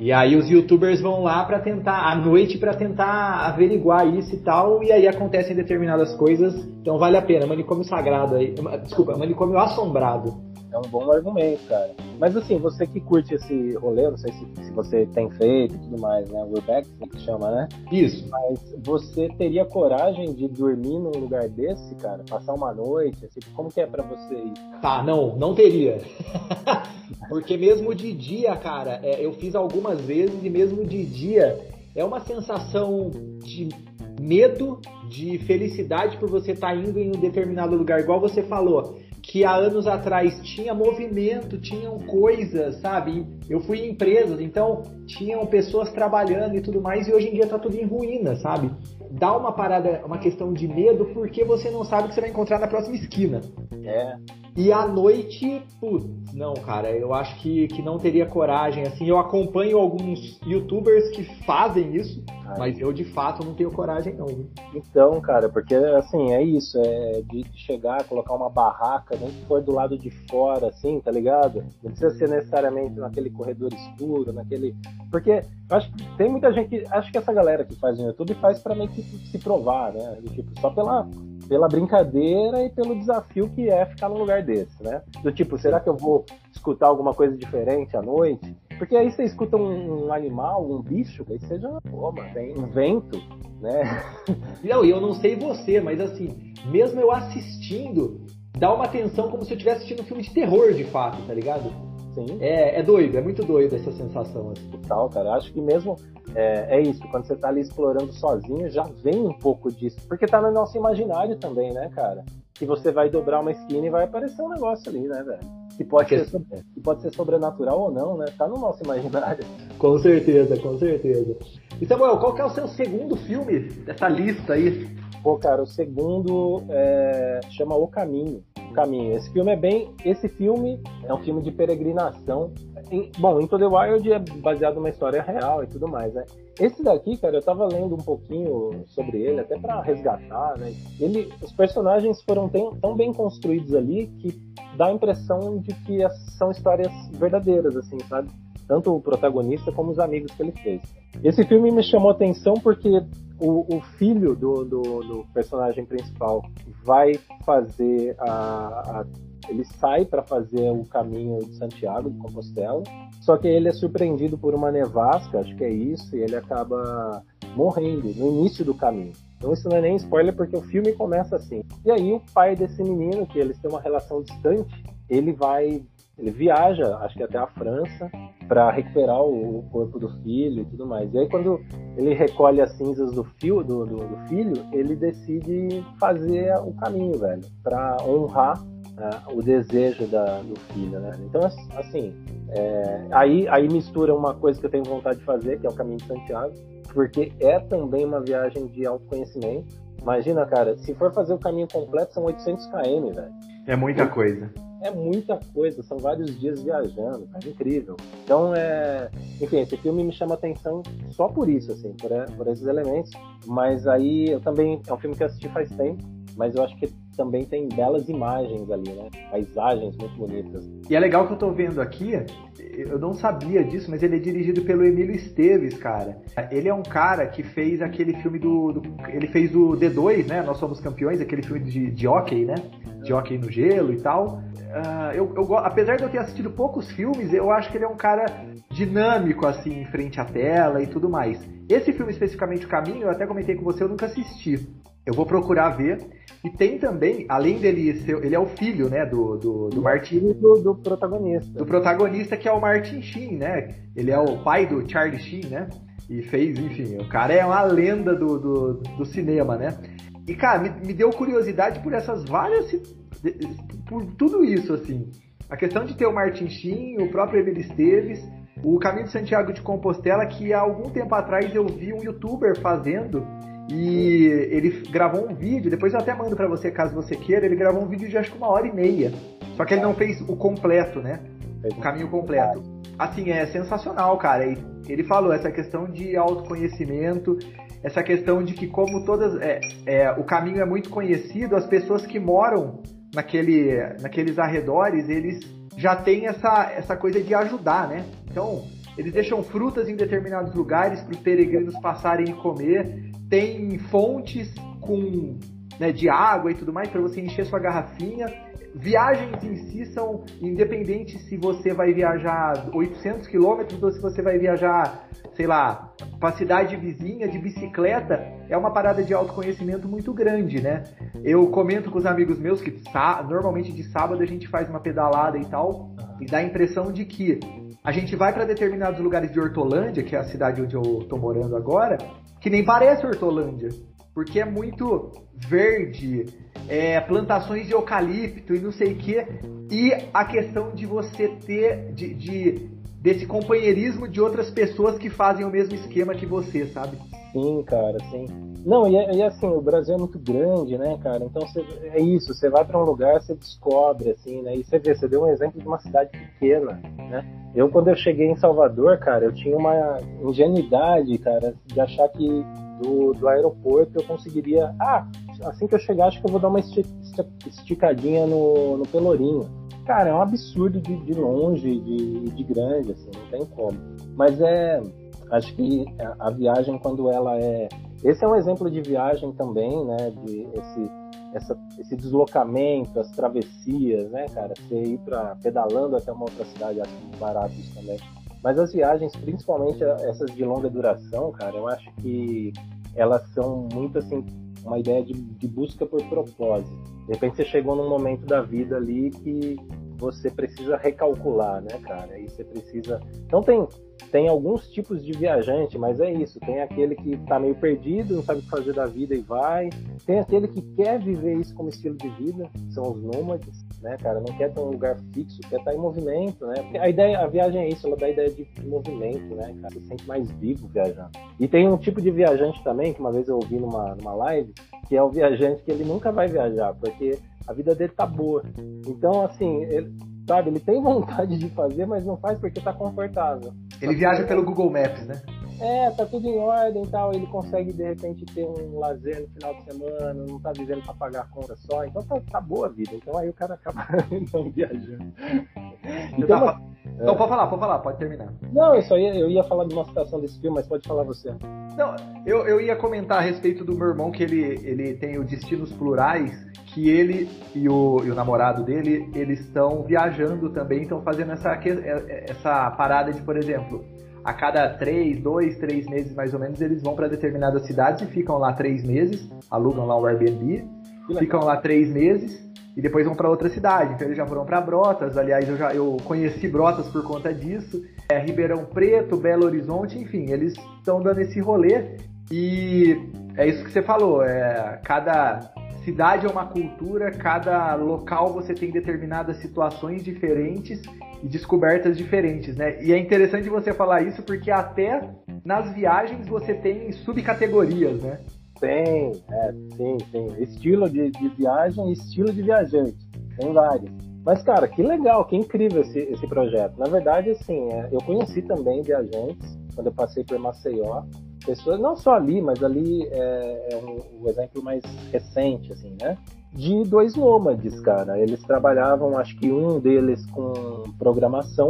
E aí os youtubers vão lá para tentar, à noite, para tentar averiguar isso e tal, e aí acontecem determinadas coisas, então vale a pena. Manicômio sagrado aí. Desculpa, manicômio assombrado. É um bom argumento, cara. Mas assim, você que curte esse rolê, não sei se, se você tem feito e tudo mais, né? Urbex, que chama, né? Isso. Mas você teria coragem de dormir num lugar desse, cara? Passar uma noite? Assim, como que é para você ir? Tá, não, não teria. Porque mesmo de dia, cara, é, eu fiz algumas vezes e mesmo de dia é uma sensação de medo, de felicidade por você estar tá indo em um determinado lugar, igual você falou que há anos atrás tinha movimento, tinham coisas, sabe? Eu fui em empresas, então tinham pessoas trabalhando e tudo mais, e hoje em dia tá tudo em ruína, sabe? Dá uma parada, uma questão de medo, porque você não sabe o que você vai encontrar na próxima esquina. É. E à noite, putz, não, cara, eu acho que, que não teria coragem, assim, eu acompanho alguns youtubers que fazem isso, Ai. mas eu de fato não tenho coragem não. Então, cara, porque assim, é isso, é de chegar, colocar uma barraca, nem que for do lado de fora, assim, tá ligado? Não precisa ser necessariamente naquele corredor escuro, naquele... Porque eu acho que tem muita gente que... Acho que essa galera que faz no YouTube faz pra meio que se provar, né? Tipo, só pela pela brincadeira e pelo desafio que é ficar num lugar desse, né? Do tipo, será que eu vou escutar alguma coisa diferente à noite? Porque aí você escuta um, um animal, um bicho, aí seja, pô, mano, tem um vento, né? Não, e eu não sei você, mas assim, mesmo eu assistindo, dá uma atenção como se eu estivesse assistindo um filme de terror de fato, tá ligado? Sim. É, é doido, é muito doido essa sensação. Assim. Total, cara. Acho que mesmo é, é, isso, quando você tá ali explorando sozinho, já vem um pouco disso. Porque tá no nosso imaginário também, né, cara? Que você vai dobrar uma esquina e vai aparecer um negócio ali, né, velho? Que pode, ser, que pode ser sobrenatural ou não, né? Tá no nosso imaginário. Com certeza, com certeza. E Samuel, qual que é o seu segundo filme dessa lista aí? Pô, cara, o segundo é... chama O Caminho. O Caminho. Esse filme é bem. Esse filme é um filme de peregrinação. Em... Bom, Into the Wild é baseado numa história real e tudo mais, né? Esse daqui, cara, eu tava lendo um pouquinho sobre ele, até para resgatar, né? Ele, os personagens foram tão, tão bem construídos ali que dá a impressão de que são histórias verdadeiras, assim, sabe? Tanto o protagonista como os amigos que ele fez. Esse filme me chamou atenção porque o, o filho do, do, do, personagem principal vai fazer a, a ele sai para fazer o caminho de Santiago de Compostela, só que ele é surpreendido por uma nevasca, acho que é isso, e ele acaba morrendo no início do caminho. Então isso não é nem spoiler porque o filme começa assim. E aí o pai desse menino, que eles têm uma relação distante, ele vai ele viaja, acho que até a França, para recuperar o, corpo do filho e tudo mais. E aí quando ele recolhe as cinzas do, fio, do, do, do filho, ele decide fazer o caminho, velho, para honrar uh, o desejo da, do filho, né? Então assim, é, aí aí mistura uma coisa que eu tenho vontade de fazer, que é o caminho de Santiago, porque é também uma viagem de autoconhecimento. Imagina, cara, se for fazer o caminho completo são 800 km, velho. É muita coisa é muita coisa, são vários dias viajando, é incrível. Então, é, enfim, esse filme me chama atenção só por isso, assim, por, por esses elementos. Mas aí eu também é um filme que eu assisti faz tempo, mas eu acho que também tem belas imagens ali, né? Paisagens muito bonitas. E é legal que eu tô vendo aqui, eu não sabia disso, mas ele é dirigido pelo Emílio Esteves, cara. Ele é um cara que fez aquele filme do. do ele fez o D2, né? Nós somos campeões, aquele filme de, de hockey, né? De hockey no gelo e tal. Uh, eu, eu, apesar de eu ter assistido poucos filmes, eu acho que ele é um cara dinâmico, assim, em frente à tela e tudo mais. Esse filme, especificamente, O Caminho, eu até comentei com você, eu nunca assisti. Eu vou procurar ver. E tem também, além dele ser. Ele é o filho, né, do, do, do Martin. Do, do protagonista. Do protagonista, que é o Martin Sheen, né? Ele é o pai do Charlie Sheen, né? E fez, enfim, o cara é uma lenda do, do, do cinema, né? E, cara, me, me deu curiosidade por essas várias por tudo isso, assim. A questão de ter o Martin Sheen, o próprio Emílio Esteves, o Caminho de Santiago de Compostela, que há algum tempo atrás eu vi um youtuber fazendo e ele gravou um vídeo, depois eu até mando para você caso você queira, ele gravou um vídeo de acho que uma hora e meia. Só que ele não fez o completo, né? O caminho completo. Assim, é sensacional, cara. Ele falou essa questão de autoconhecimento, essa questão de que como todas. É, é, o caminho é muito conhecido, as pessoas que moram naquele, naqueles arredores, eles já têm essa, essa coisa de ajudar, né? Então, eles deixam frutas em determinados lugares para os peregrinos passarem e comer. Tem fontes com né, de água e tudo mais para você encher sua garrafinha. Viagens em si são independentes se você vai viajar 800 quilômetros ou se você vai viajar, sei lá, para cidade vizinha de bicicleta. É uma parada de autoconhecimento muito grande, né? Eu comento com os amigos meus que normalmente de sábado a gente faz uma pedalada e tal, e dá a impressão de que a gente vai para determinados lugares de Hortolândia, que é a cidade onde eu tô morando agora, que nem parece Hortolândia, porque é muito verde, é, plantações de eucalipto e não sei o que, e a questão de você ter, de, de, desse companheirismo de outras pessoas que fazem o mesmo esquema que você, sabe? Sim, cara, sim. Não, e, e assim, o Brasil é muito grande, né, cara? Então cê, é isso, você vai para um lugar, você descobre, assim, né? E você vê, você deu um exemplo de uma cidade pequena, né? Eu, quando eu cheguei em Salvador, cara, eu tinha uma ingenuidade, cara, de achar que do, do aeroporto eu conseguiria. Ah, assim que eu chegar, acho que eu vou dar uma esticadinha no, no Pelourinho. Cara, é um absurdo de, de longe, de, de grande, assim, não tem como. Mas é. Acho que a, a viagem, quando ela é. Esse é um exemplo de viagem também, né? De esse, essa, esse deslocamento, as travessias, né, cara? Você ir para pedalando até uma outra cidade, acho barato isso também. Mas as viagens, principalmente essas de longa duração, cara, eu acho que elas são muito assim, uma ideia de, de busca por propósito. De repente você chegou num momento da vida ali que você precisa recalcular, né, cara? E você precisa. Então tem, tem alguns tipos de viajante, mas é isso. Tem aquele que tá meio perdido, não sabe o que fazer da vida e vai. Tem aquele que quer viver isso como estilo de vida, são os nômades, né, cara? Não quer ter um lugar fixo, quer estar tá em movimento, né? A ideia, a viagem é isso, ela dá a ideia de movimento, né, cara? Você se sente mais vivo viajando. E tem um tipo de viajante também, que uma vez eu ouvi numa, numa live, que é o viajante que ele nunca vai viajar, porque a vida dele tá boa. Então, assim, ele, sabe, ele tem vontade de fazer, mas não faz porque tá confortável. Ele viaja pelo Google Maps, né? É, tá tudo em ordem e tal, ele consegue de repente ter um lazer no final de semana, não tá vivendo pra pagar a conta só, então tá, tá boa a vida. Então aí o cara acaba não viajando. Então, tava... Não, pode falar, pode falar, pode terminar. Não, isso aí eu ia falar de uma citação desse filme, mas pode falar você. Não, eu, eu ia comentar a respeito do meu irmão que ele, ele tem o Destinos Plurais, que ele e o, e o namorado dele, eles estão viajando também, estão fazendo essa, essa parada de, por exemplo, a cada três, dois, três meses mais ou menos, eles vão para determinadas cidades e ficam lá três meses, alugam lá o Airbnb, ficam lá três meses e depois vão para outra cidade. Então eles já foram para Brotas, aliás, eu já eu conheci Brotas por conta disso. É, Ribeirão Preto, Belo Horizonte, enfim, eles estão dando esse rolê e é isso que você falou. É, cada cidade é uma cultura, cada local você tem determinadas situações diferentes e descobertas diferentes, né? E é interessante você falar isso porque até nas viagens você tem subcategorias, né? Tem, é, sim, tem. Estilo de, de viagem estilo de viajante. Tem vários. Mas, cara, que legal, que incrível esse, esse projeto. Na verdade, assim, é, eu conheci também viajantes quando eu passei por Maceió. Pessoas, não só ali, mas ali é, é um, um exemplo mais recente, assim, né? De dois nômades, cara. Eles trabalhavam, acho que um deles com programação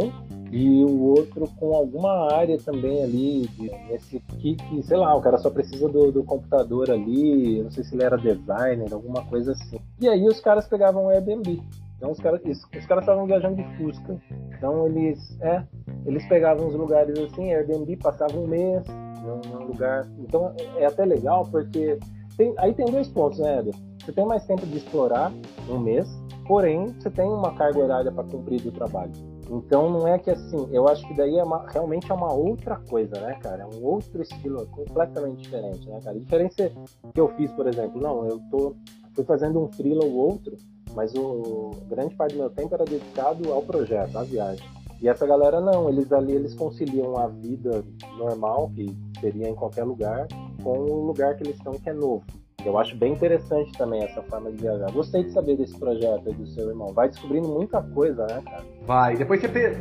e o outro com alguma área também ali, de, nesse que, que, sei lá, o cara só precisa do, do, computador ali, não sei se ele era designer, alguma coisa assim. E aí os caras pegavam o Airbnb. Então os caras, os caras estavam viajando de Fusca. Então eles, é, eles pegavam os lugares assim, Airbnb, passavam um mês num lugar. Então é até legal porque tem, aí tem dois pontos, né, Eder? Você tem mais tempo de explorar um mês, porém você tem uma carga horária para cumprir do trabalho. Então não é que assim, eu acho que daí é uma, realmente é uma outra coisa, né, cara? É um outro estilo completamente diferente, né, cara? A diferença que eu fiz, por exemplo, não, eu tô fui fazendo um freela ou outro, mas o grande parte do meu tempo era dedicado ao projeto, à viagem. E essa galera não, eles ali eles conciliam a vida normal, que seria em qualquer lugar, com o lugar que eles estão que é novo. Eu acho bem interessante também essa forma de viajar. Gostei de saber desse projeto aí do seu irmão. Vai descobrindo muita coisa, né, cara? Vai. Depois você.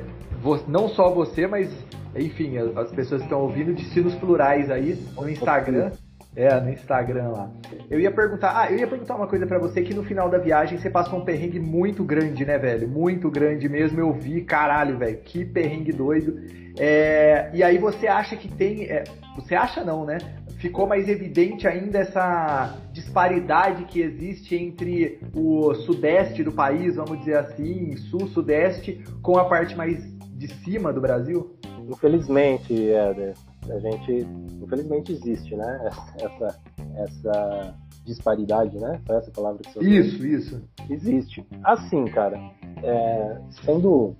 Não só você, mas, enfim, as pessoas que estão ouvindo, destinos plurais aí no Instagram. É, no Instagram lá. Eu ia perguntar, ah, eu ia perguntar uma coisa para você que no final da viagem você passou um perrengue muito grande, né, velho? Muito grande mesmo. Eu vi, caralho, velho, que perrengue doido. É, e aí você acha que tem, é, você acha não, né? ficou mais evidente ainda essa disparidade que existe entre o sudeste do país, vamos dizer assim, sul-sudeste, com a parte mais de cima do Brasil? Infelizmente, Éder, a gente, infelizmente existe, né? Essa, essa disparidade, né? Foi essa palavra que você usou? Isso, isso. Existe. Assim, cara, é, sendo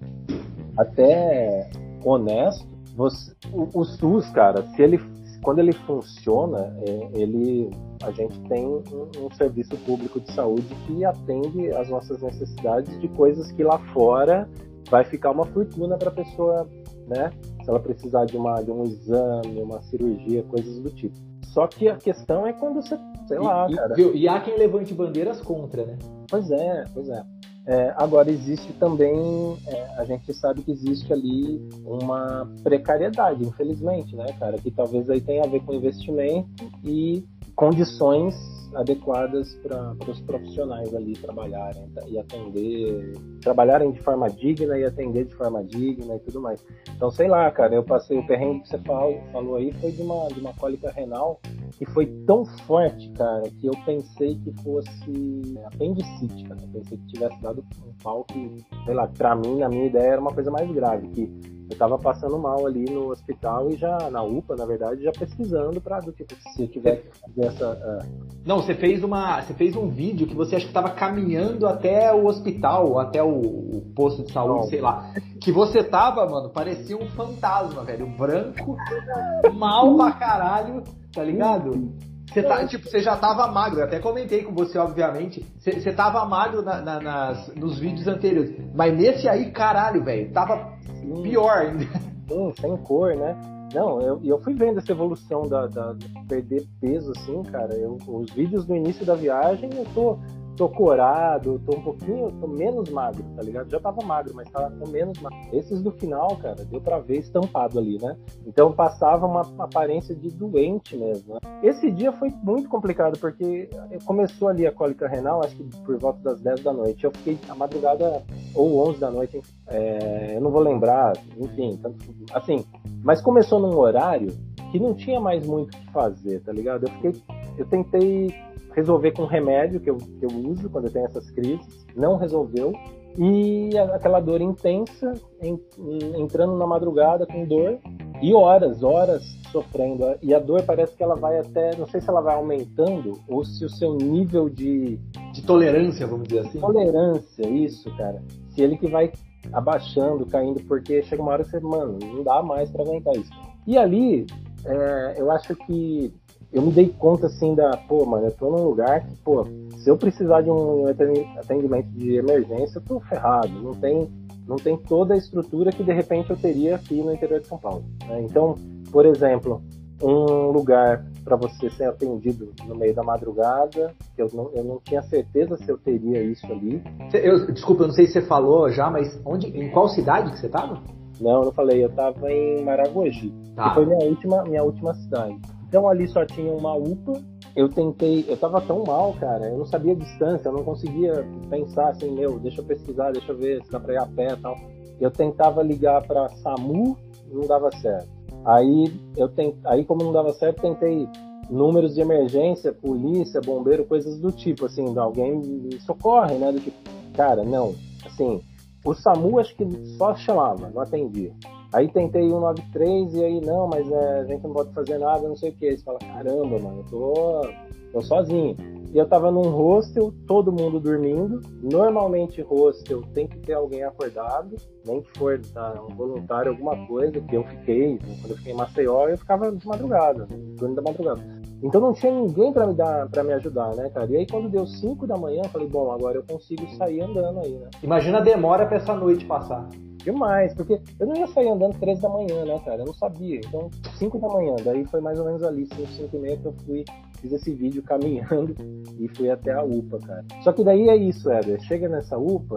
até honesto, você, o, o SUS, cara, se ele quando ele funciona, é, ele, a gente tem um, um, serviço público de saúde que atende às nossas necessidades de coisas que lá fora vai ficar uma fortuna para a pessoa, né? Se ela precisar de, uma, de um exame, uma cirurgia, coisas do tipo. Só que a questão é quando você, sei lá, e, cara. E, e há quem levante bandeiras contra, né? Pois é, pois é. É, agora existe também, é, a gente sabe que existe ali uma precariedade, infelizmente, né, cara, que talvez aí tenha a ver com investimento e condições adequadas para os profissionais ali trabalharem e atender, trabalharem de forma digna e atender de forma digna e tudo mais. Então, sei lá, cara, eu passei o perrengue que você falou, falou aí foi de uma, de uma cólica renal que foi tão forte, cara, que eu pensei que fosse apendicite, cara. Eu pensei que tivesse dado um pau que, sei lá, pra mim, na minha ideia, era uma coisa mais grave, que eu tava passando mal ali no hospital e já, na UPA, na verdade, já pesquisando pra, do tipo, se eu tiver que fazer essa... Uh... Não, você fez uma, você fez um vídeo que você acha que tava caminhando até o hospital, até o, o posto de saúde, Não. sei lá. Que você tava, mano, parecia um fantasma, velho, branco, mal pra caralho, tá ligado? Você, tá, tipo, você já tava magro, eu até comentei com você, obviamente. Você, você tava magro na, na, nas, nos vídeos anteriores. Mas nesse aí, caralho, velho, tava Sim. pior ainda. Sim, sem cor, né? Não, eu, eu fui vendo essa evolução da, da de perder peso, assim, cara. Eu, os vídeos do início da viagem, eu tô tô corado, tô um pouquinho, tô menos magro, tá ligado? Já tava magro, mas tava tô menos magro. Esses do final, cara, deu pra ver estampado ali, né? Então passava uma aparência de doente mesmo. Né? Esse dia foi muito complicado, porque começou ali a cólica renal, acho que por volta das 10 da noite. Eu fiquei a madrugada, ou 11 da noite, é, eu não vou lembrar, enfim, assim, mas começou num horário que não tinha mais muito o que fazer, tá ligado? Eu fiquei, eu tentei resolver com remédio que eu, que eu uso quando eu tenho essas crises, não resolveu. E aquela dor intensa, em, entrando na madrugada com dor, e horas, horas sofrendo. E a dor parece que ela vai até, não sei se ela vai aumentando ou se o seu nível de. De tolerância, vamos dizer assim. Tolerância, isso, cara. Se ele que vai abaixando, caindo, porque chega uma hora que você, mano, não dá mais para aguentar isso. E ali, é, eu acho que eu me dei conta assim da, pô, mano, eu tô num lugar que, pô, se eu precisar de um atendimento de emergência, eu tô ferrado. Não tem, não tem toda a estrutura que de repente eu teria aqui no interior de São Paulo. Né? Então, por exemplo, um lugar para você ser atendido no meio da madrugada, eu não, eu não tinha certeza se eu teria isso ali. Eu, desculpa, eu não sei se você falou já, mas onde, em qual cidade que você estava? Não, eu não falei, eu estava em Maragogi, tá. que foi minha última, minha última cidade. Então ali só tinha uma UPA. Eu tentei, eu tava tão mal, cara, eu não sabia a distância, eu não conseguia pensar assim, meu, deixa eu pesquisar, deixa eu ver se dá pra ir a pé e tal. Eu tentava ligar para SAMU, não dava certo. Aí eu tent... aí como não dava certo, tentei números de emergência, polícia, bombeiro, coisas do tipo, assim, alguém me socorre, né? Do tipo, cara, não. Assim, o SAMU acho que só chamava, não atendia. Aí tentei 193 e aí, não, mas é, a gente não pode fazer nada, não sei o que. Você fala, caramba, mano, eu tô, tô sozinho. E eu tava num hostel, todo mundo dormindo. Normalmente hostel tem que ter alguém acordado, nem que for tá, um voluntário, alguma coisa, que eu fiquei, quando eu fiquei em Maceió, eu ficava de madrugada, dormindo da madrugada. Então não tinha ninguém para me dar, para me ajudar, né, cara? E aí quando deu 5 da manhã, eu falei, bom, agora eu consigo sair andando aí, né? Imagina a demora para essa noite passar. Demais, porque eu não ia sair andando três da manhã, né, cara? Eu não sabia. Então, cinco da manhã, daí foi mais ou menos ali, cinco, cinco e meia que eu fui, fiz esse vídeo caminhando e fui até a UPA, cara. Só que daí é isso, Éder. Chega nessa UPA,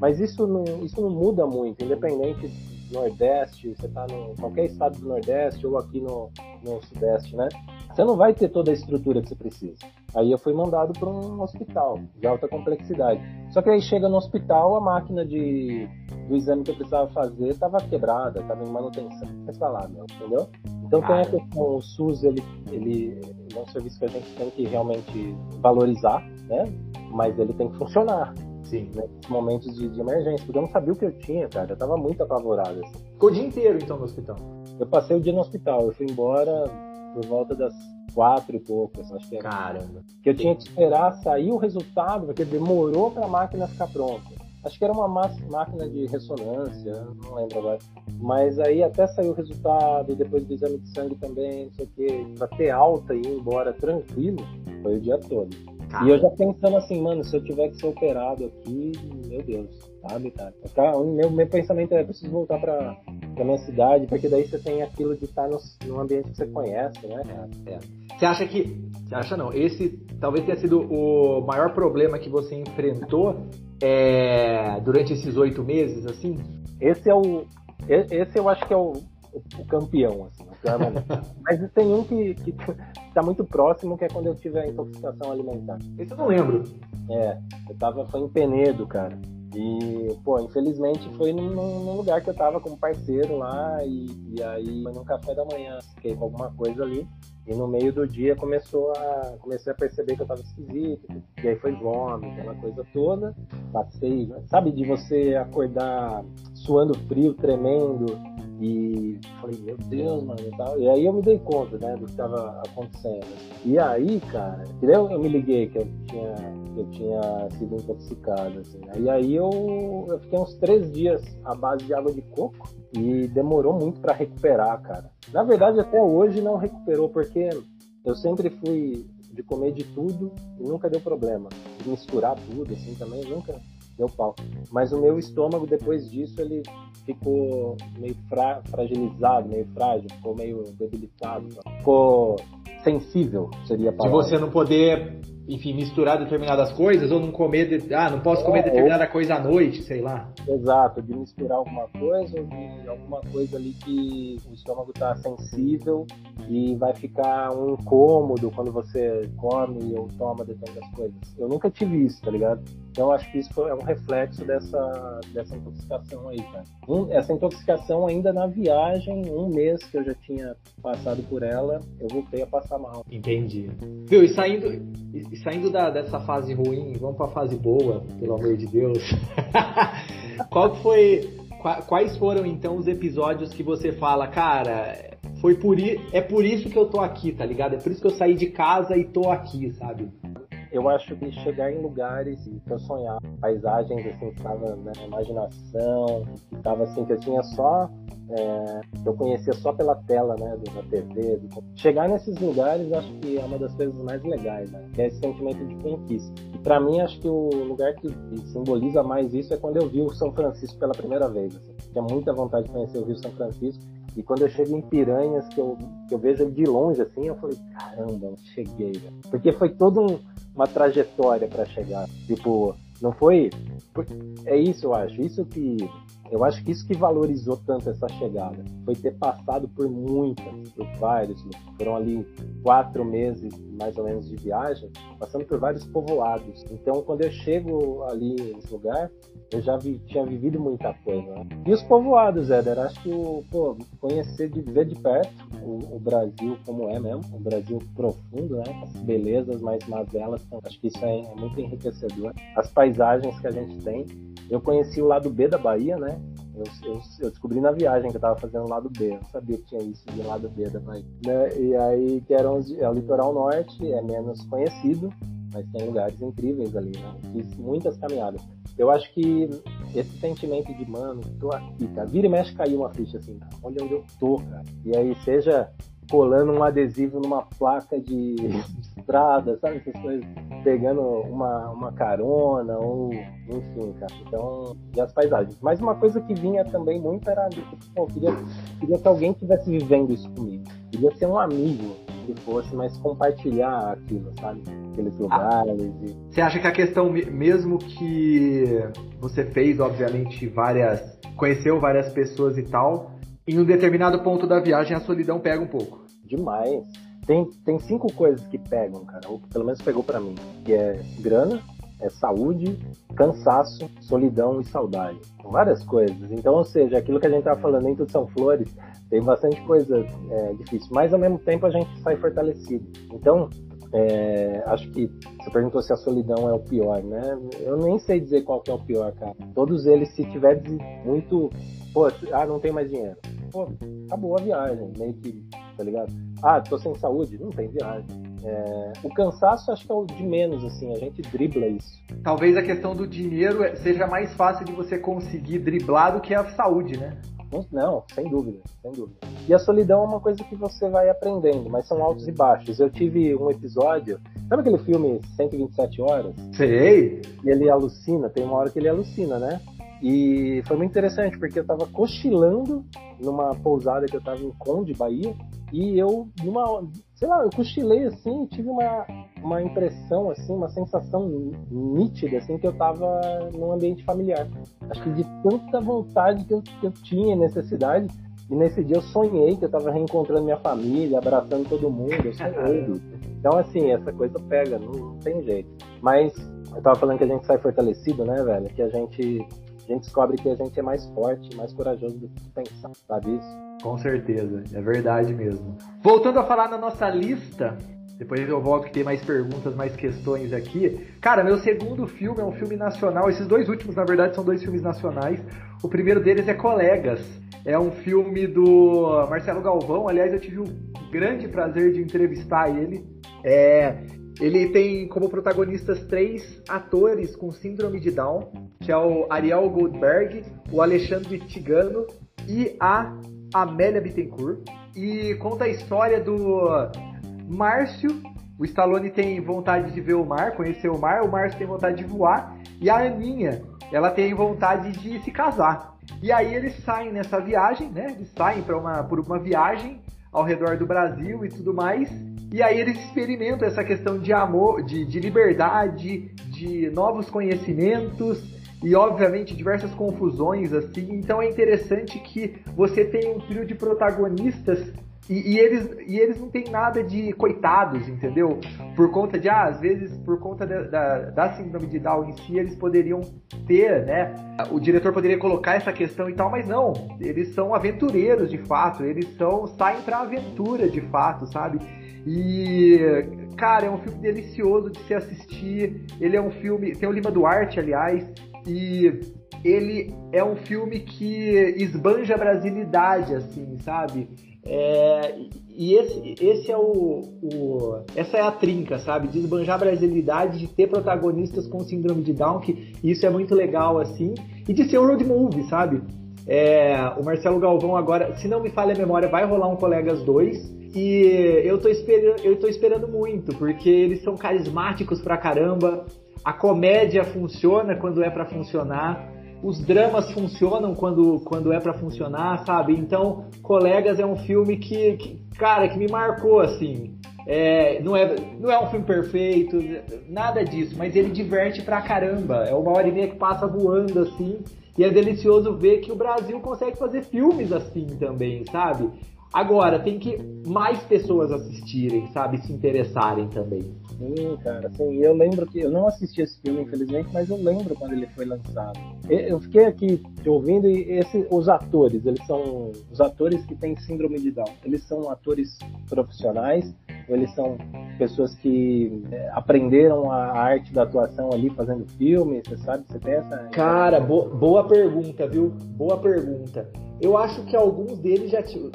mas isso não, isso não muda muito, independente do Nordeste, você tá em qualquer estado do Nordeste ou aqui no, no Sudeste, né? Você não vai ter toda a estrutura que você precisa. Aí eu fui mandado para um hospital de alta complexidade. Só que aí chega no hospital, a máquina de, do exame que eu precisava fazer estava quebrada, estava em manutenção. Mas lá, meu, entendeu? Então tem a questão, o SUS, ele, ele, é um serviço que a gente tem que realmente valorizar, né? Mas ele tem que funcionar. Sim. Nesses né? momentos de, de, emergência, porque eu não sabia o que eu tinha, cara. Eu tava muito apavorado. Assim. Ficou o dia inteiro, então, no hospital? Eu passei o dia no hospital. Eu fui embora por volta das quatro e poucas, acho que era. Caramba. Que eu tinha que esperar sair o resultado, porque demorou para a máquina ficar pronta. Acho que era uma máquina de ressonância, não lembro agora. Mas aí até saiu o resultado, depois do exame de sangue também, não sei o quê, pra ter alta e ir embora tranquilo, foi o dia todo. E eu já pensando assim, mano, se eu tiver que ser operado aqui, meu Deus, sabe, cara? O meu, meu pensamento é, preciso voltar pra, pra minha cidade, porque daí você tem aquilo de estar no, num ambiente que você conhece, né? É, é. Você acha que. Você acha não? Esse talvez tenha sido o maior problema que você enfrentou é, durante esses oito meses, assim? Esse é o. Esse eu acho que é o, o, campeão, assim, Mas tem um que, que tá muito próximo, que é quando eu tive a intoxicação alimentar. Esse eu não lembro. É, eu tava, foi em Penedo, cara. E, pô, infelizmente foi num, num, lugar que eu tava com um parceiro lá e, e aí foi num café da manhã, fiquei com alguma coisa ali. E no meio do dia começou a, comecei a perceber que eu tava esquisito, e aí foi vômito, aquela coisa toda. Passei, sabe, de você acordar suando frio, tremendo, E falei, meu Deus, mano, e tal. E aí eu me dei conta, né, do que estava acontecendo. E aí, cara, eu, eu me liguei que eu tinha, que eu tinha sido intoxicado, assim. Né? E aí eu, eu fiquei uns três dias à base de água de coco e demorou muito para recuperar, cara. Na verdade, até hoje não recuperou, porque eu sempre fui de comer de tudo e nunca deu problema. Misturar tudo, assim, também nunca deu pau. Mas o meu estômago, depois disso, ele ficou meio fra fragilizado, meio frágil, ficou meio debilitado, ficou sensível, seria a palavra. De você não poder enfim, misturar determinadas coisas ou não comer, de, ah, não posso comer é, determinada ou... coisa à noite, sei lá. Exato, de misturar alguma coisa ou de alguma coisa ali que o estômago está sensível e vai ficar um incômodo quando você come ou toma determinadas coisas. Eu nunca tive isso, tá ligado? Então acho que isso é um reflexo dessa, dessa intoxicação aí, cara. Um, essa intoxicação ainda na viagem, um mês que eu já tinha passado por ela, eu voltei a passar mal. Entendi. Viu, e saindo, e saindo da, dessa fase ruim, vamos pra fase boa, pelo amor de Deus. Qual foi. Quais foram então os episódios que você fala, cara, foi por é por isso que eu tô aqui, tá ligado? É por isso que eu saí de casa e tô aqui, sabe? Eu acho que chegar em lugares que eu sonhava, paisagens assim, que estava na imaginação, que estava assim, que eu tinha só é, eu conhecia só pela tela, né, da TV. Do... Chegar nesses lugares, acho que é uma das coisas mais legais, né, que é esse sentimento de conquista. E para mim, acho que o lugar que simboliza mais isso é quando eu vi o São Francisco pela primeira vez. Assim. Tinha muita vontade de conhecer o Rio São Francisco. E quando eu chego em Piranhas, que eu, que eu vejo ele de longe assim, eu falei, caramba, cheguei. Porque foi toda um, uma trajetória para chegar. Tipo, não foi. É isso, eu acho. Isso que eu acho que isso que valorizou tanto essa chegada foi ter passado por muitas, por vários, foram ali quatro meses mais ou menos de viagem, passando por vários povoados. Então, quando eu chego ali nesse lugar, eu já vi, tinha vivido muita coisa. Né? E os povoados, Éder, acho que pô, conhecer de ver de perto o, o, Brasil como é mesmo, o Brasil profundo, né? As belezas, mais mazelas, acho que isso é, é muito enriquecedor. As paisagens que a gente tem. Eu conheci o lado B da Bahia, né? Eu, eu, eu, descobri na viagem que eu tava fazendo lado B. Eu sabia que tinha isso de lado B da Bahia. Né? E aí, que era é o litoral norte, é menos conhecido, mas tem lugares incríveis ali, né? Fiz muitas caminhadas. Eu acho que esse sentimento de, mano, tô aqui, cara. Vira e mexe caiu uma ficha assim, olha onde eu tô, cara. E aí, seja colando um adesivo numa placa de estrada, sabe? Essas coisas. Pegando uma, uma carona, ou enfim, cara. Então, e as paisagens. Mas uma coisa que vinha também muito era, pô, queria, queria que alguém estivesse vivendo isso comigo. Queria ser um amigo que fosse, mas compartilhar aquilo, sabe? Aqueles ah. lugares. Ah, e... Você acha que a questão, mesmo que você fez, obviamente, várias. conheceu várias pessoas e tal, em um determinado ponto da viagem a solidão pega um pouco. Demais. Tem, tem cinco coisas que pegam, cara, ou pelo menos pegou para mim, que é grana, é saúde, cansaço, solidão e saudade. Várias coisas. Então, ou seja, aquilo que a gente tava falando, nem tudo são flores, tem bastante coisa é, difícil, mas ao mesmo tempo a gente sai fortalecido. Então, é, acho que você perguntou se a solidão é o pior, né? Eu nem sei dizer qual que é o pior, cara. Todos eles, se tiver muito. Pô, ah, não tem mais dinheiro pô, acabou a viagem, meio que, tá ligado? Ah, tô sem saúde, não tem viagem. É, o cansaço acho que é o de menos, assim, a gente dribla isso. Talvez a questão do dinheiro seja mais fácil de você conseguir driblar do que a saúde, né? Não, sem dúvida, sem dúvida. E a solidão é uma coisa que você vai aprendendo, mas são altos e baixos. Eu tive um episódio, sabe aquele filme 127 horas? Sei! E ele alucina, tem uma hora que ele alucina, né? E foi muito interessante, porque eu tava cochilando numa pousada que eu tava em Conde, Bahia, e eu, numa, sei lá, eu cochilei assim, tive uma, uma impressão, assim, uma sensação nítida, assim, que eu tava num ambiente familiar. Acho que de tanta vontade que eu, que eu tinha, necessidade, e nesse dia eu sonhei que eu tava reencontrando minha família, abraçando todo mundo, eu sonhei. Então, assim, essa coisa pega, não, não tem jeito. Mas eu tava falando que a gente sai fortalecido, né, velho? Que a gente a gente descobre que a gente é mais forte, mais corajoso do que pensar, sabe isso? Com certeza, é verdade mesmo. Voltando a falar na nossa lista, depois eu volto que tem mais perguntas, mais questões aqui. Cara, meu segundo filme é um filme nacional. Esses dois últimos, na verdade, são dois filmes nacionais. O primeiro deles é Colegas. É um filme do Marcelo Galvão. Aliás, eu tive o grande prazer de entrevistar ele. É, ele tem como protagonistas três atores com síndrome de Down, que é o Ariel Goldberg, o Alexandre Tigano e a Amélia Bittencourt. E conta a história do Márcio. O Stallone tem vontade de ver o mar, conhecer o mar. O Márcio tem vontade de voar. E a Aninha, ela tem vontade de se casar. E aí eles saem nessa viagem, né? Eles saem para uma, por uma viagem ao redor do Brasil e tudo mais. E aí eles experimentam essa questão de amor, de, de liberdade, de novos conhecimentos e obviamente diversas confusões assim. Então é interessante que você tem um trio de protagonistas e, e, eles, e eles não têm nada de coitados, entendeu? Por conta de, ah, às vezes, por conta da, da, da, síndrome de Down em si, eles poderiam ter, né? O diretor poderia colocar essa questão e tal, mas não. Eles são aventureiros de fato, eles são saem pra aventura de fato, sabe? E, cara, é um filme delicioso de se assistir. Ele é um filme. Tem o Lima Duarte, aliás, e ele é um filme que esbanja a brasilidade, assim, sabe? É, e esse, esse é o, o, Essa é a trinca, sabe? De esbanjar a brasilidade, de ter protagonistas com síndrome de Down, que isso é muito legal, assim, e de ser um road movie, sabe? É, o Marcelo Galvão agora, se não me falha a memória, vai rolar um Colegas 2. E eu tô esperando, eu tô esperando muito, porque eles são carismáticos pra caramba. A comédia funciona quando é para funcionar os dramas funcionam quando, quando é para funcionar, sabe? Então, Colegas é um filme que, que cara, que me marcou, assim. É, não, é, não é um filme perfeito, nada disso, mas ele diverte pra caramba. É uma hora e meia que passa voando, assim. E é delicioso ver que o Brasil consegue fazer filmes assim também, sabe? Agora, tem que mais pessoas assistirem, sabe? Se interessarem também. Sim, cara, sim. Eu lembro que eu não assisti esse filme, infelizmente, mas eu lembro quando ele foi lançado. Eu fiquei aqui ouvindo e esse, os atores, eles são os atores que têm síndrome de Down. Eles são atores profissionais ou eles são pessoas que é, aprenderam a arte da atuação ali fazendo filme? Você sabe? Você tem essa? Cara, bo boa pergunta, viu? Boa pergunta. Eu acho que alguns deles já tinham.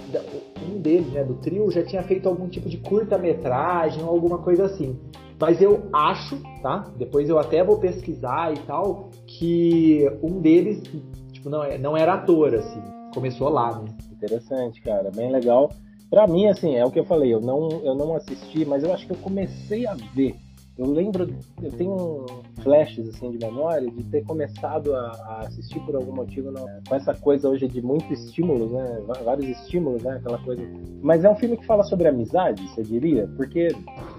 Um deles, né, do trio, já tinha feito algum tipo de curta-metragem ou alguma coisa assim. Mas eu acho, tá? Depois eu até vou pesquisar e tal, que um deles, tipo, não, é, não era ator, assim. Começou lá, né? Interessante, cara. Bem legal. Pra mim, assim, é o que eu falei, eu não, eu não assisti, mas eu acho que eu comecei a ver eu lembro, eu tenho flashes assim de memória de ter começado a, a assistir por algum motivo não, com essa coisa hoje de muito estímulos, né? Vários estímulos, né? Aquela coisa. Mas é um filme que fala sobre amizade, você diria? Porque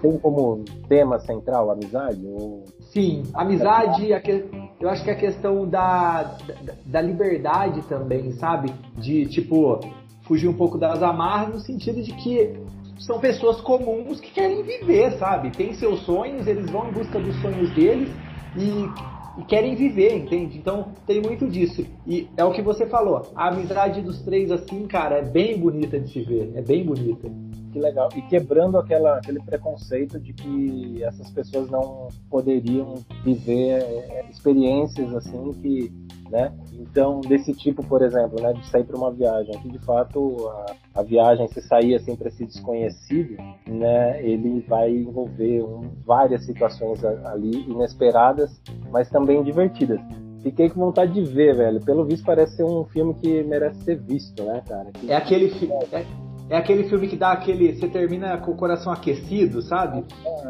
tem como tema central amizade? Ou... Sim, amizade, eu acho que é a questão da, da, da liberdade também, sabe? De tipo fugir um pouco das amarras no sentido de que são pessoas comuns que querem viver, sabe? Tem seus sonhos, eles vão em busca dos sonhos deles e, e, querem viver, entende? Então tem muito disso. E é o que você falou, a amizade dos três, assim, cara, é bem bonita de se ver, é bem bonita. Que legal. E quebrando aquela, aquele preconceito de que essas pessoas não poderiam viver é, experiências assim que né? Então, desse tipo, por exemplo, né, de sair para uma viagem, que de fato a, a viagem, se sair assim para esse desconhecido, né, ele vai envolver um, várias situações ali inesperadas, mas também divertidas. Fiquei com vontade de ver, velho. Pelo visto, parece ser um filme que merece ser visto, né, cara? Que... É aquele filme. É é aquele filme que dá aquele. Você termina com o coração aquecido, sabe?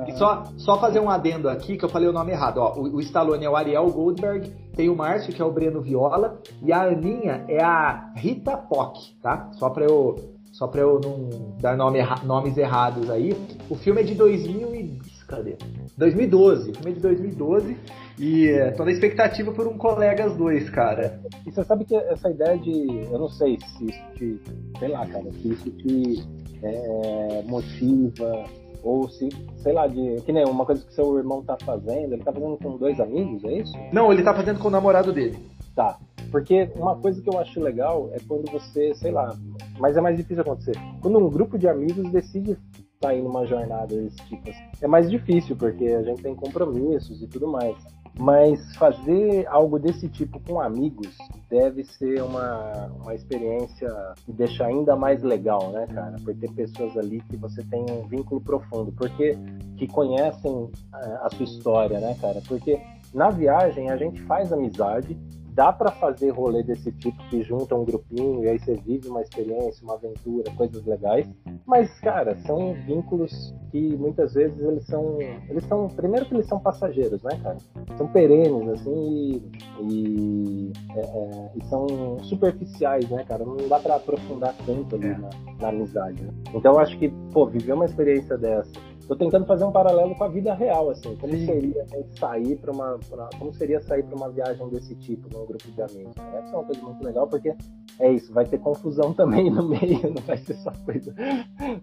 E só, só fazer um adendo aqui, que eu falei o nome errado. Ó, o, o Stallone é o Ariel Goldberg, tem o Márcio, que é o Breno Viola, e a Aninha é a Rita Pock, tá? Só pra eu, só pra eu não dar nome, nomes errados aí. O filme é de 2000 e... Cadê? 2012. O filme é de 2012. E é, toda a expectativa por um Colegas 2, cara. E você sabe que essa ideia de. Eu não sei se isso te. Sei lá, cara, se isso te é, motiva. Ou se, sei lá, de. Que nem uma coisa que seu irmão tá fazendo. Ele tá fazendo com dois amigos, é isso? Não, ele tá fazendo com o namorado dele. Tá. Porque uma coisa que eu acho legal é quando você, sei lá, mas é mais difícil acontecer. Quando um grupo de amigos decide sair numa jornada desse tipo. Assim. É mais difícil, porque a gente tem compromissos e tudo mais. Mas fazer algo desse tipo com amigos deve ser uma, uma experiência que deixa ainda mais legal, né, cara? Por ter pessoas ali que você tem um vínculo profundo, porque que conhecem é, a sua história, né, cara? Porque na viagem a gente faz amizade, dá para fazer rolê desse tipo que junta um grupinho e aí você vive uma experiência, uma aventura, coisas legais. Mas, cara, são vínculos que muitas vezes eles são. Eles são. Primeiro que eles são passageiros, né, cara? São perenes, assim, e. e, é, é, e são superficiais, né, cara? Não dá para aprofundar tanto ali é. na, na, amizade. Né? Então eu acho que, pô, viver uma experiência dessa Tô tentando fazer um paralelo com a vida real, assim, como Sim. seria sair para uma, pra, como seria sair para uma viagem desse tipo, num grupo de amigos. Né? Ser uma coisa muito legal, porque é isso, vai ter confusão também no meio, não vai ser só coisa,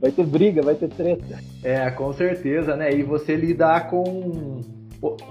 vai ter briga, vai ter treta. É, com certeza, né? E você lidar com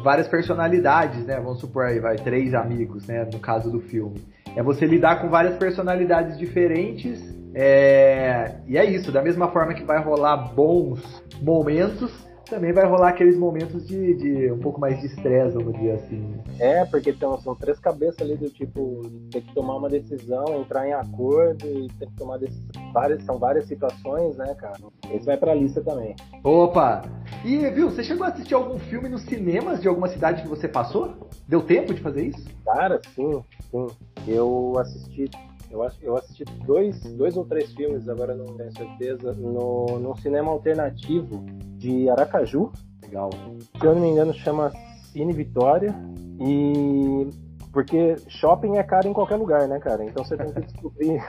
várias personalidades, né? Vamos supor aí, vai três amigos, né? No caso do filme, é você lidar com várias personalidades diferentes. É... E é isso, da mesma forma que vai rolar bons momentos, também vai rolar aqueles momentos de, de um pouco mais de estresse, vamos dizer assim. É, porque então, são três cabeças ali do tipo, ter que tomar uma decisão, entrar em acordo e ter que tomar decisão. Várias, são várias situações, né, cara? Esse vai pra lista também. Opa! E, viu, você chegou a assistir algum filme nos cinemas de alguma cidade que você passou? Deu tempo de fazer isso? Cara, sim, sim. Eu assisti eu, acho, eu assisti dois, dois ou três filmes, agora não tenho certeza, no, no cinema alternativo de Aracaju. Legal. Se eu não me engano, chama Cine Vitória. E. Porque shopping é caro em qualquer lugar, né, cara? Então você tem que descobrir.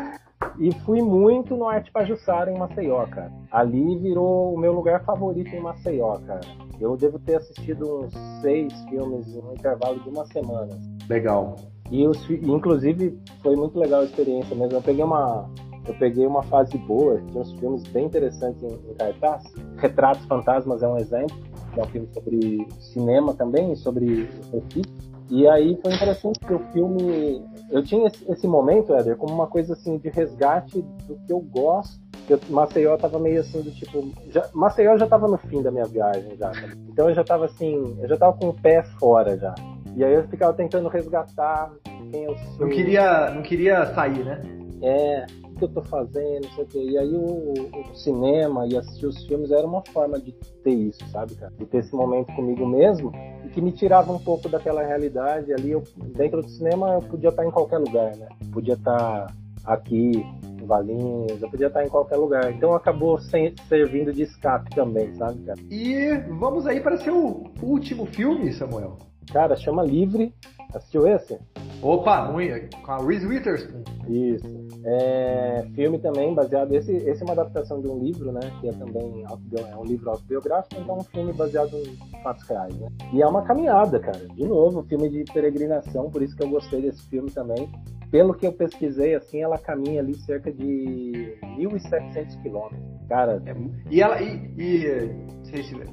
e fui muito no Arte Pajussara em Maceió, cara. Ali virou o meu lugar favorito em Maceió, cara. Eu devo ter assistido uns seis filmes em um intervalo de uma semana. Legal. E os, inclusive foi muito legal a experiência mesmo. Eu peguei uma, eu peguei uma fase boa, tinha uns filmes bem interessantes em, em cartaz. Retratos Fantasmas é um exemplo, é um filme sobre cinema também, sobre Recife. E aí foi interessante que o filme. Eu tinha esse, esse momento, Éder, como uma coisa assim de resgate do que eu gosto. Eu, Maceió tava meio assim do tipo. Já, Maceió já tava no fim da minha viagem já. Então eu já tava assim, eu já tava com o pé fora já. E aí eu ficava tentando resgatar quem eu sou. Não queria, não queria sair, né? É, o que eu tô fazendo, não sei o quê. E aí o, o, cinema e assistir os filmes era uma forma de ter isso, sabe, cara? De ter esse momento comigo mesmo e que me tirava um pouco daquela realidade ali. Eu, dentro do cinema eu podia estar em qualquer lugar, né? Podia estar aqui, em Valinhos, eu podia estar em qualquer lugar. Então acabou sem, servindo de escape também, sabe, cara? E vamos aí para seu último filme, Samuel. Cara, chama Livre. Assistiu esse? Opa, muito. Com a Reese Witherspoon. Isso. É, filme também baseado. Esse, esse é uma adaptação de um livro, né? Que é também é um livro autobiográfico, então é um filme baseado em fatos reais, né? E é uma caminhada, cara. De novo, filme de peregrinação, por isso que eu gostei desse filme também. Pelo que eu pesquisei, assim, ela caminha ali cerca de 1.700 quilômetros. Cara. É, e ela. E, e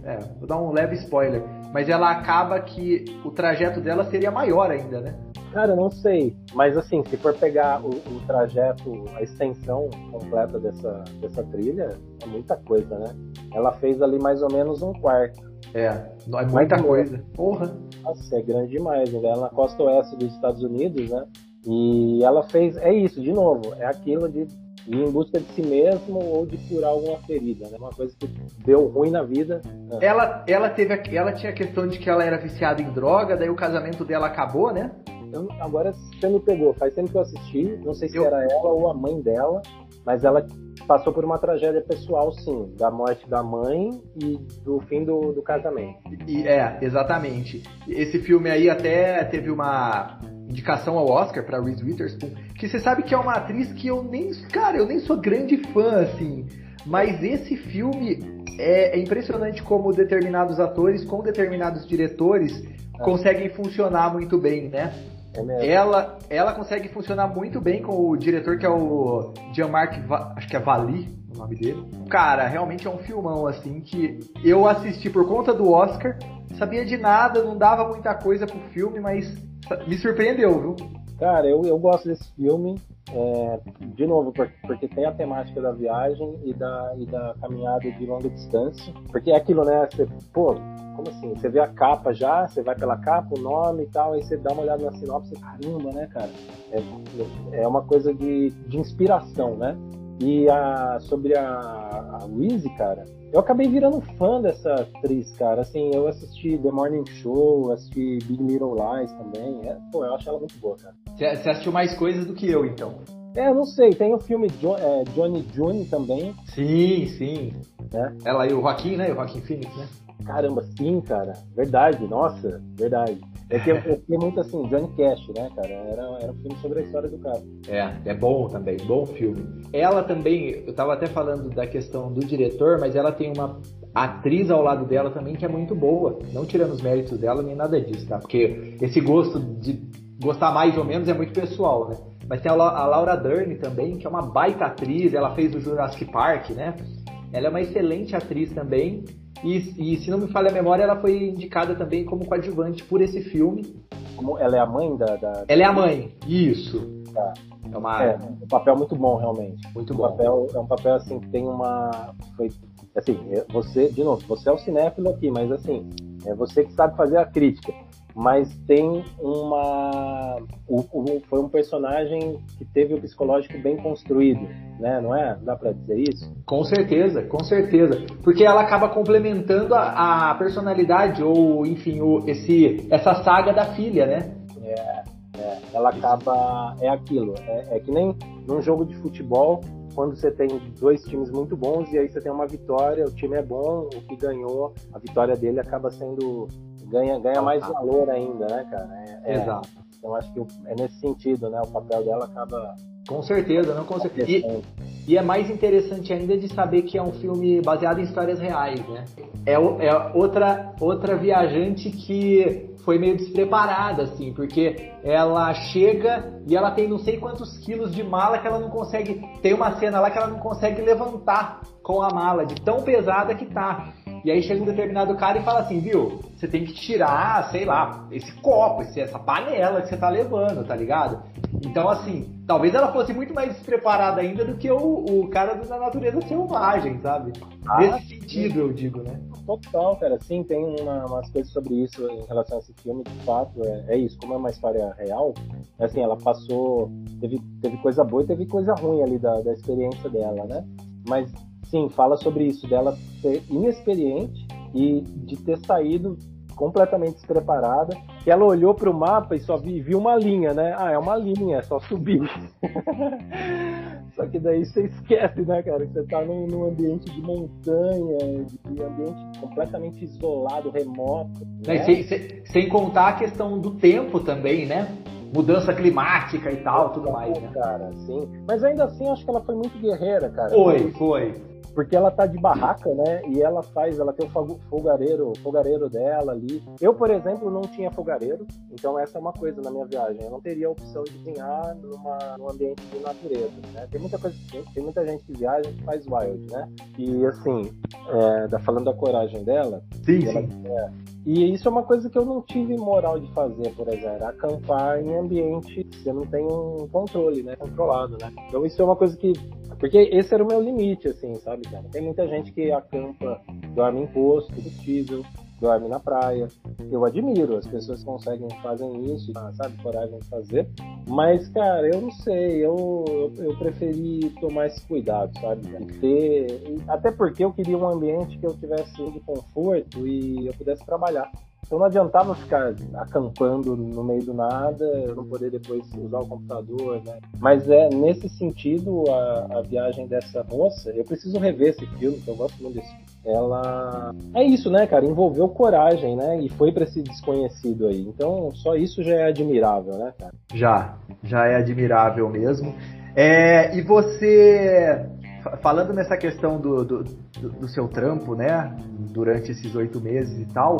é, vou dar um leve spoiler, mas ela acaba que o trajeto dela seria maior ainda, né? Cara, não sei. Mas assim, se for pegar o, o, trajeto, a extensão completa dessa, dessa trilha, é muita coisa, né? Ela fez ali mais ou menos um quarto. É, é muita coisa. Porra. Nossa, é grande demais. Ela é na costa oeste dos Estados Unidos, né? E ela fez, é isso, de novo, é aquilo de ir em busca de si mesmo ou de curar alguma ferida, né? Uma coisa que deu ruim na vida. Ela, ela teve, ela tinha a questão de que ela era viciada em droga, daí o casamento dela acabou, né? Eu, agora você me pegou, faz tempo que eu assisti, não sei se eu... era ela ou a mãe dela, mas ela passou por uma tragédia pessoal, sim, da morte da mãe e do fim do, do casamento. E, é, exatamente. Esse filme aí até teve uma indicação ao Oscar para Reese Witherspoon, que você sabe que é uma atriz que eu nem, cara, eu nem sou grande fã assim, mas esse filme é, é impressionante como determinados atores com determinados diretores ah. conseguem funcionar muito bem, né? É ela, ela consegue funcionar muito bem com o diretor que é o Jean-Marc, acho que é Vali, o nome dele. Cara, realmente é um filmão assim que eu assisti por conta do Oscar, sabia de nada, não dava muita coisa pro filme, mas me surpreendeu, viu? Cara, eu, eu gosto desse filme, é, de novo, porque tem a temática da viagem e da, e da caminhada de longa distância. Porque é aquilo, né? Você, pô, como assim? Você vê a capa já, você vai pela capa, o nome e tal, aí você dá uma olhada na sinopse, caramba, né, cara? É, é uma coisa de, de inspiração, né? E a, sobre a, a Wheezy, cara, eu acabei virando fã dessa atriz, cara. Assim, eu assisti The Morning Show, assisti Big Little Lies também. É, pô, eu acho ela muito boa, cara. Você assistiu mais coisas do que eu, então? É, não sei. Tem o filme jo é, Johnny June também. Sim, sim. É. Ela e o Joaquim, né? O Joaquim Phoenix, né? Caramba, sim, cara. Verdade, nossa, verdade. É que eu, fiquei muito assim, Johnny Cash, né, cara? Era, era um filme sobre a história do cara. É, é bom também, bom filme. Ela também, eu tava até falando da questão do diretor, mas ela tem uma atriz ao lado dela também que é muito boa. Não tirando os méritos dela nem nada disso, tá? Porque esse gosto de gostar mais ou menos é muito pessoal, né? Mas tem a Laura Dern também, que é uma baita atriz, ela fez o Jurassic Park, né? Ela é uma excelente atriz também. E, e, se não me falha a memória, ela foi indicada também como coadjuvante por esse filme. Como ela é a mãe da. da... Ela é a mãe, isso. Tá. É, uma... é um papel muito bom, realmente. Muito um bom. Papel, é um papel assim que tem uma. Foi, assim, é, você, de novo, você é o cinéfilo aqui, mas assim, é você que sabe fazer a crítica mas tem uma o, o, foi um personagem que teve o psicológico bem construído, né? Não é? Dá para dizer isso? Com certeza, com certeza, porque ela acaba complementando a, a personalidade ou enfim o, esse essa saga da filha, né? É, é ela acaba é aquilo, é, é que nem num jogo de futebol quando você tem dois times muito bons e aí você tem uma vitória, o time é bom, o que ganhou, a vitória dele acaba sendo ganha, ganha mais valor ainda, né, cara? É, é, Exato. Então acho que é nesse sentido, né? O papel dela acaba. Com certeza, não com certeza. E, e, é mais interessante ainda de saber que é um filme baseado em histórias reais, né? É, é outra, outra viajante que foi meio despreparada, assim, porque ela chega e ela tem não sei quantos quilos de mala que ela não consegue. Tem uma cena lá que ela não consegue levantar com a mala, de tão pesada que tá. E aí chega um determinado cara e fala assim, viu, você tem que tirar, sei lá, esse copo, esse, essa panela que você tá levando, tá ligado? Então, assim, talvez ela fosse muito mais despreparada ainda do que o, o cara da natureza selvagem, sabe? Ah, Nesse sentido, eu digo, né? Total, cara. Sim, tem uma, umas coisas sobre isso em relação a esse filme, de fato. É, é isso, como é uma história real, assim, ela passou. Teve, teve coisa boa e teve coisa ruim ali da, da experiência dela, né? Mas sim, fala sobre isso, dela ser inexperiente e de ter saído completamente despreparada. E ela olhou para o mapa e só viu uma linha, né? Ah, é uma linha, é só subir. só que daí você esquece, né, cara? Você tá num, num ambiente de montanha, de ambiente completamente isolado, remoto. Né? Sem, sem, sem contar a questão do tempo também, né? mudança climática e tal, tudo mais, né? Cara, sim. Mas ainda assim, acho que ela foi muito guerreira, cara. Foi, foi porque ela tá de barraca, né? E ela faz, ela tem o folgareiro, folgareiro dela ali. Eu, por exemplo, não tinha folgareiro, então essa é uma coisa na minha viagem. Eu não teria a opção de cozinhar numa, num ambiente de natureza, né? Tem muita coisa, tem muita gente que viaja que faz wild, né? E assim, é, falando da coragem dela, sim, ela, sim. É, e isso é uma coisa que eu não tive moral de fazer, por exemplo, acampar em ambiente que você não tem um controle, né? Controlado, né? Então isso é uma coisa que porque esse era o meu limite, assim, sabe, cara? Tem muita gente que acampa, dorme em posto, combustível, dorme na praia. Eu admiro as pessoas conseguem fazem isso, sabe, coragem de fazer. Mas, cara, eu não sei, eu, eu preferi tomar esse cuidado, sabe? Cara? Ter, até porque eu queria um ambiente que eu tivesse de conforto e eu pudesse trabalhar. Então não adiantava ficar acampando no meio do nada, eu não poder depois usar o computador, né? Mas é nesse sentido a, a viagem dessa moça, eu preciso rever esse filme, que eu gosto muito desse filme. Ela é isso, né, cara? Envolveu coragem, né? E foi para esse desconhecido aí. Então só isso já é admirável, né, cara? Já, já é admirável mesmo. É, e você falando nessa questão do, do, do, seu trampo, né, durante esses oito meses e tal,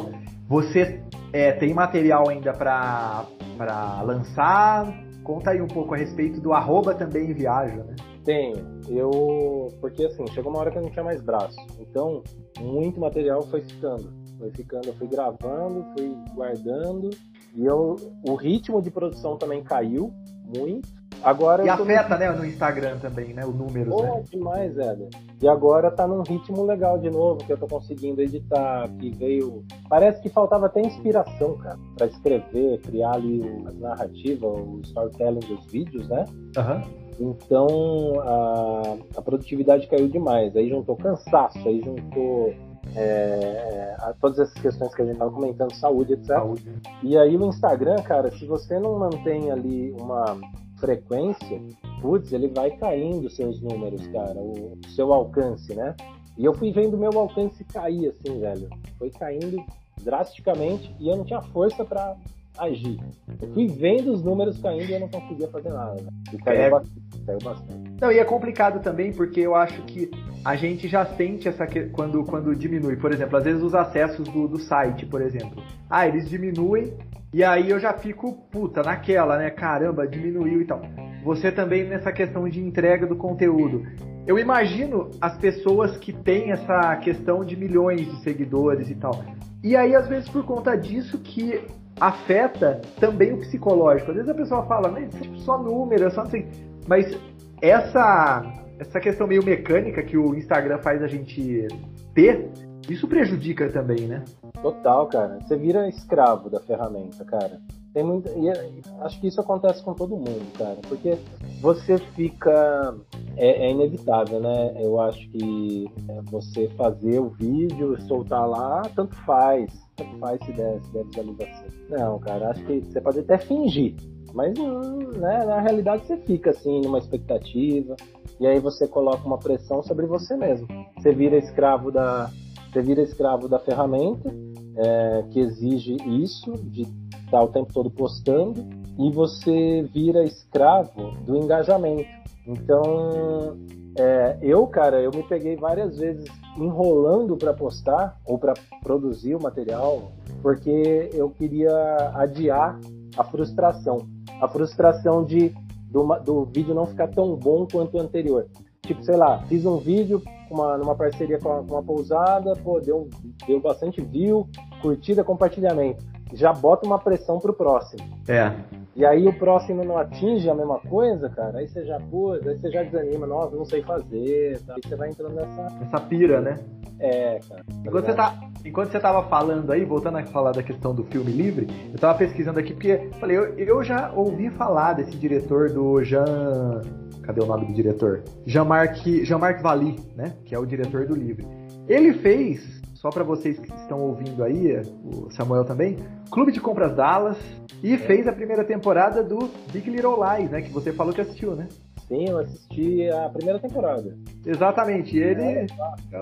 você é, tem material ainda para lançar? Conta aí um pouco a respeito do arroba também viaja, né? Tenho. Eu. Porque assim, chegou uma hora que eu não tinha mais braço. Então, muito material foi ficando. Foi ficando, eu fui gravando, fui guardando. E eu, o ritmo de produção também caiu muito. Agora e afeta, né, no Instagram também, né, o número. Pô, né? demais, velho. E agora tá num ritmo legal de novo, que eu tô conseguindo editar, que veio... Parece que faltava até inspiração, cara, pra escrever, criar ali a narrativa, o storytelling dos vídeos, né? Uhum. Então, a, a produtividade caiu demais. Aí juntou cansaço, aí juntou é, a, todas essas questões que a gente estava comentando, saúde, etc. Saúde. E aí o Instagram, cara, se você não mantém ali uma frequência, putz, ele vai caindo seus números, cara, o, o seu alcance, né? E eu fui vendo meu alcance cair, assim, velho. Foi caindo drasticamente e eu não tinha força para agir. Eu fui vendo os números caindo e eu não conseguia fazer nada. Né? E caiu, é... bastante, caiu bastante. Não, e é complicado também porque eu acho que a gente já sente essa que... quando, quando diminui. Por exemplo, às vezes os acessos do, do site, por exemplo. Ah, eles diminuem e aí eu já fico, puta, naquela, né? Caramba, diminuiu e tal. Você também nessa questão de entrega do conteúdo. Eu imagino as pessoas que têm essa questão de milhões de seguidores e tal. E aí, às vezes, por conta disso que afeta também o psicológico. Às vezes a pessoa fala, mas tipo, só número, só assim. Mas essa, essa questão meio mecânica que o Instagram faz a gente ter, isso prejudica também, né? Total, cara. Você vira escravo da ferramenta, cara. Tem muito, e é, acho que isso acontece com todo mundo, cara, porque você fica é, é inevitável, né? Eu acho que é, você fazer o vídeo, soltar lá, tanto faz, tanto faz se der, se der visualização. Não, cara, acho que você pode até fingir, mas né, na realidade você fica assim numa expectativa e aí você coloca uma pressão sobre você mesmo. Você vira escravo da, você vira escravo da ferramenta é, que exige isso de está o tempo todo postando e você vira escravo do engajamento. Então, é, eu, cara, eu me peguei várias vezes enrolando para postar ou para produzir o material porque eu queria adiar a frustração. A frustração de do, do vídeo não ficar tão bom quanto o anterior. Tipo, sei lá, fiz um vídeo uma, numa parceria com uma, com uma pousada, pô, deu, deu bastante view, curtida, compartilhamento já bota uma pressão pro próximo. É. E aí o próximo não atinge a mesma coisa, cara, aí você já, pô, aí você já desanima, nossa, não sei fazer, tá? aí você vai entrando nessa... Essa pira, né? É, cara. Enquanto você, tá, enquanto você tava falando aí, voltando a falar da questão do filme livre, eu tava pesquisando aqui, porque, falei, eu, eu já ouvi falar desse diretor do Jean... Cadê o nome do diretor? Jean-Marc Jean Vallée, né? Que é o diretor do livre. Ele fez só para vocês que estão ouvindo aí, o Samuel também, Clube de Compras Dallas e é. fez a primeira temporada do Big Little Lies, né? Que você falou que assistiu, né? Sim, eu assisti a primeira temporada. Exatamente, ele é,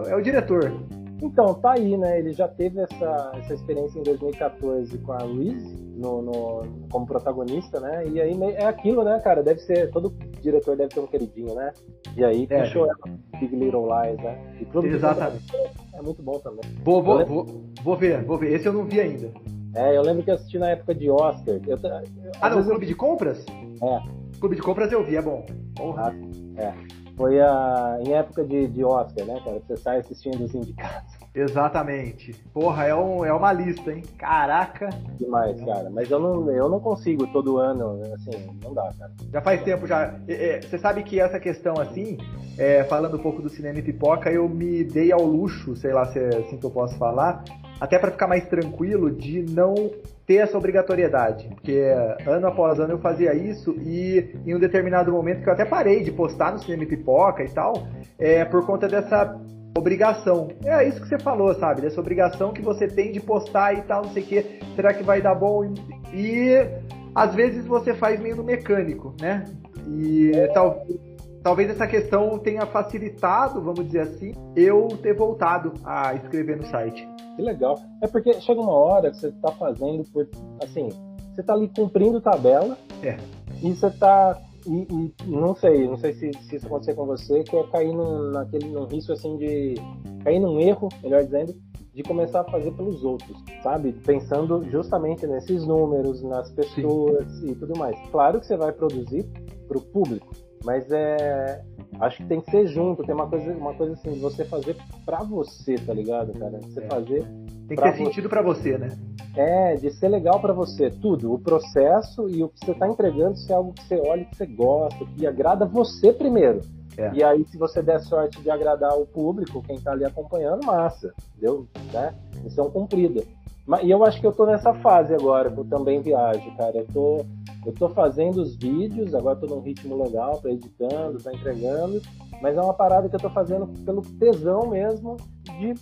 é o diretor. Então, tá aí, né? Ele já teve essa, essa experiência em 2014 com a Reese no, no, como protagonista, né? E aí é aquilo, né, cara? Deve ser. Todo diretor deve ter um queridinho, né? E aí é. puxou ela, Big Little Lies, né? Exatamente. É muito bom também. Vou, vou, lembro... vou, vou ver, vou ver. Esse eu não vi ainda. É, eu lembro que eu assisti na época de Oscar. Eu, eu, ah, no Clube eu... de Compras? É. Clube de Compras eu vi, é bom. Porra. Ah, é. Foi a, em época de, de Oscar, né, cara? Você sai assistindo os indicados. Exatamente. Porra, é, um, é uma lista, hein? Caraca. Demais, cara. Mas eu não, eu não consigo todo ano, assim, não dá, cara. Já faz tempo já. Você sabe que essa questão, assim, é, falando um pouco do cinema e pipoca, eu me dei ao luxo, sei lá se é assim que eu posso falar, até para ficar mais tranquilo de não ter essa obrigatoriedade. Porque ano após ano eu fazia isso e em um determinado momento que eu até parei de postar no cinema pipoca e tal, é por conta dessa obrigação. É isso que você falou, sabe? Dessa obrigação que você tem de postar e tal, não sei o que. Será que vai dar bom? E às vezes você faz meio no mecânico, né? E tal, talvez essa questão tenha facilitado, vamos dizer assim, eu ter voltado a escrever no site. Que legal. É porque chega uma hora que você está fazendo por. Assim, você está ali cumprindo tabela. É. E você está e, e, não sei, não sei se, se isso acontecer com você, que é cair num, naquele, num risco assim de. cair num erro, melhor dizendo, de começar a fazer pelos outros, sabe? Pensando justamente nesses números, nas pessoas Sim. e tudo mais. Claro que você vai produzir para o público, mas é, Acho que tem que ser junto, tem uma coisa, uma coisa assim, de você fazer pra você, tá ligado, cara? Você é. fazer. Tem que ter você. sentido pra você, né? É, de ser legal para você, tudo. O processo e o que você tá entregando, se é algo que você olha, que você gosta, que agrada você primeiro. É. E aí, se você der sorte de agradar o público, quem tá ali acompanhando, massa, entendeu? Né? Missão cumprida. E eu acho que eu tô nessa fase agora, que eu também viajo, cara. Eu tô, eu tô fazendo os vídeos, agora tô num ritmo legal, tô editando, tô entregando, mas é uma parada que eu tô fazendo pelo tesão mesmo de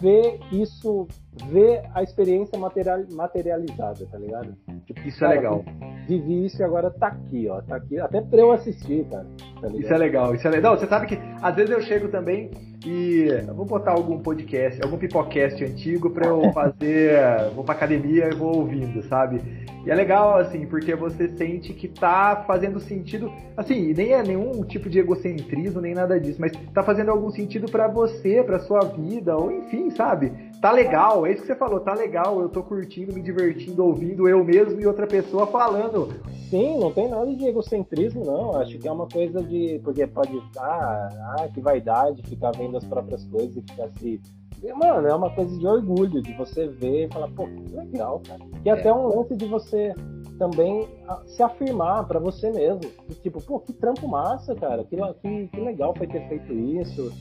ver isso, ver a experiência material, materializada, tá ligado? Tipo, isso é cara, é legal. Vivi isso e agora tá aqui, ó. Tá aqui, até pra eu assistir, cara. Tá isso é legal, isso é legal. Não, você sabe que às vezes eu chego também e vou botar algum podcast, algum pipocast antigo pra eu fazer. vou pra academia e vou ouvindo, sabe? E é legal, assim, porque você sente que tá fazendo sentido. Assim, nem é nenhum tipo de egocentrismo, nem nada disso, mas tá fazendo algum sentido para você, pra sua vida, ou enfim, sabe? Tá legal, é isso que você falou, tá legal, eu tô curtindo, me divertindo, ouvindo eu mesmo e outra pessoa falando. Sim, não tem nada de egocentrismo, não. Acho que é uma coisa de. Porque pode. Ah, ah que vaidade ficar vendo as próprias coisas e ficar se mano, é uma coisa de orgulho, de você ver e falar, pô, que legal, cara. E é. até um lance de você também ah, se afirmar para você mesmo. Tipo, pô, que trampo massa, cara. Que, que, que legal foi ter feito isso.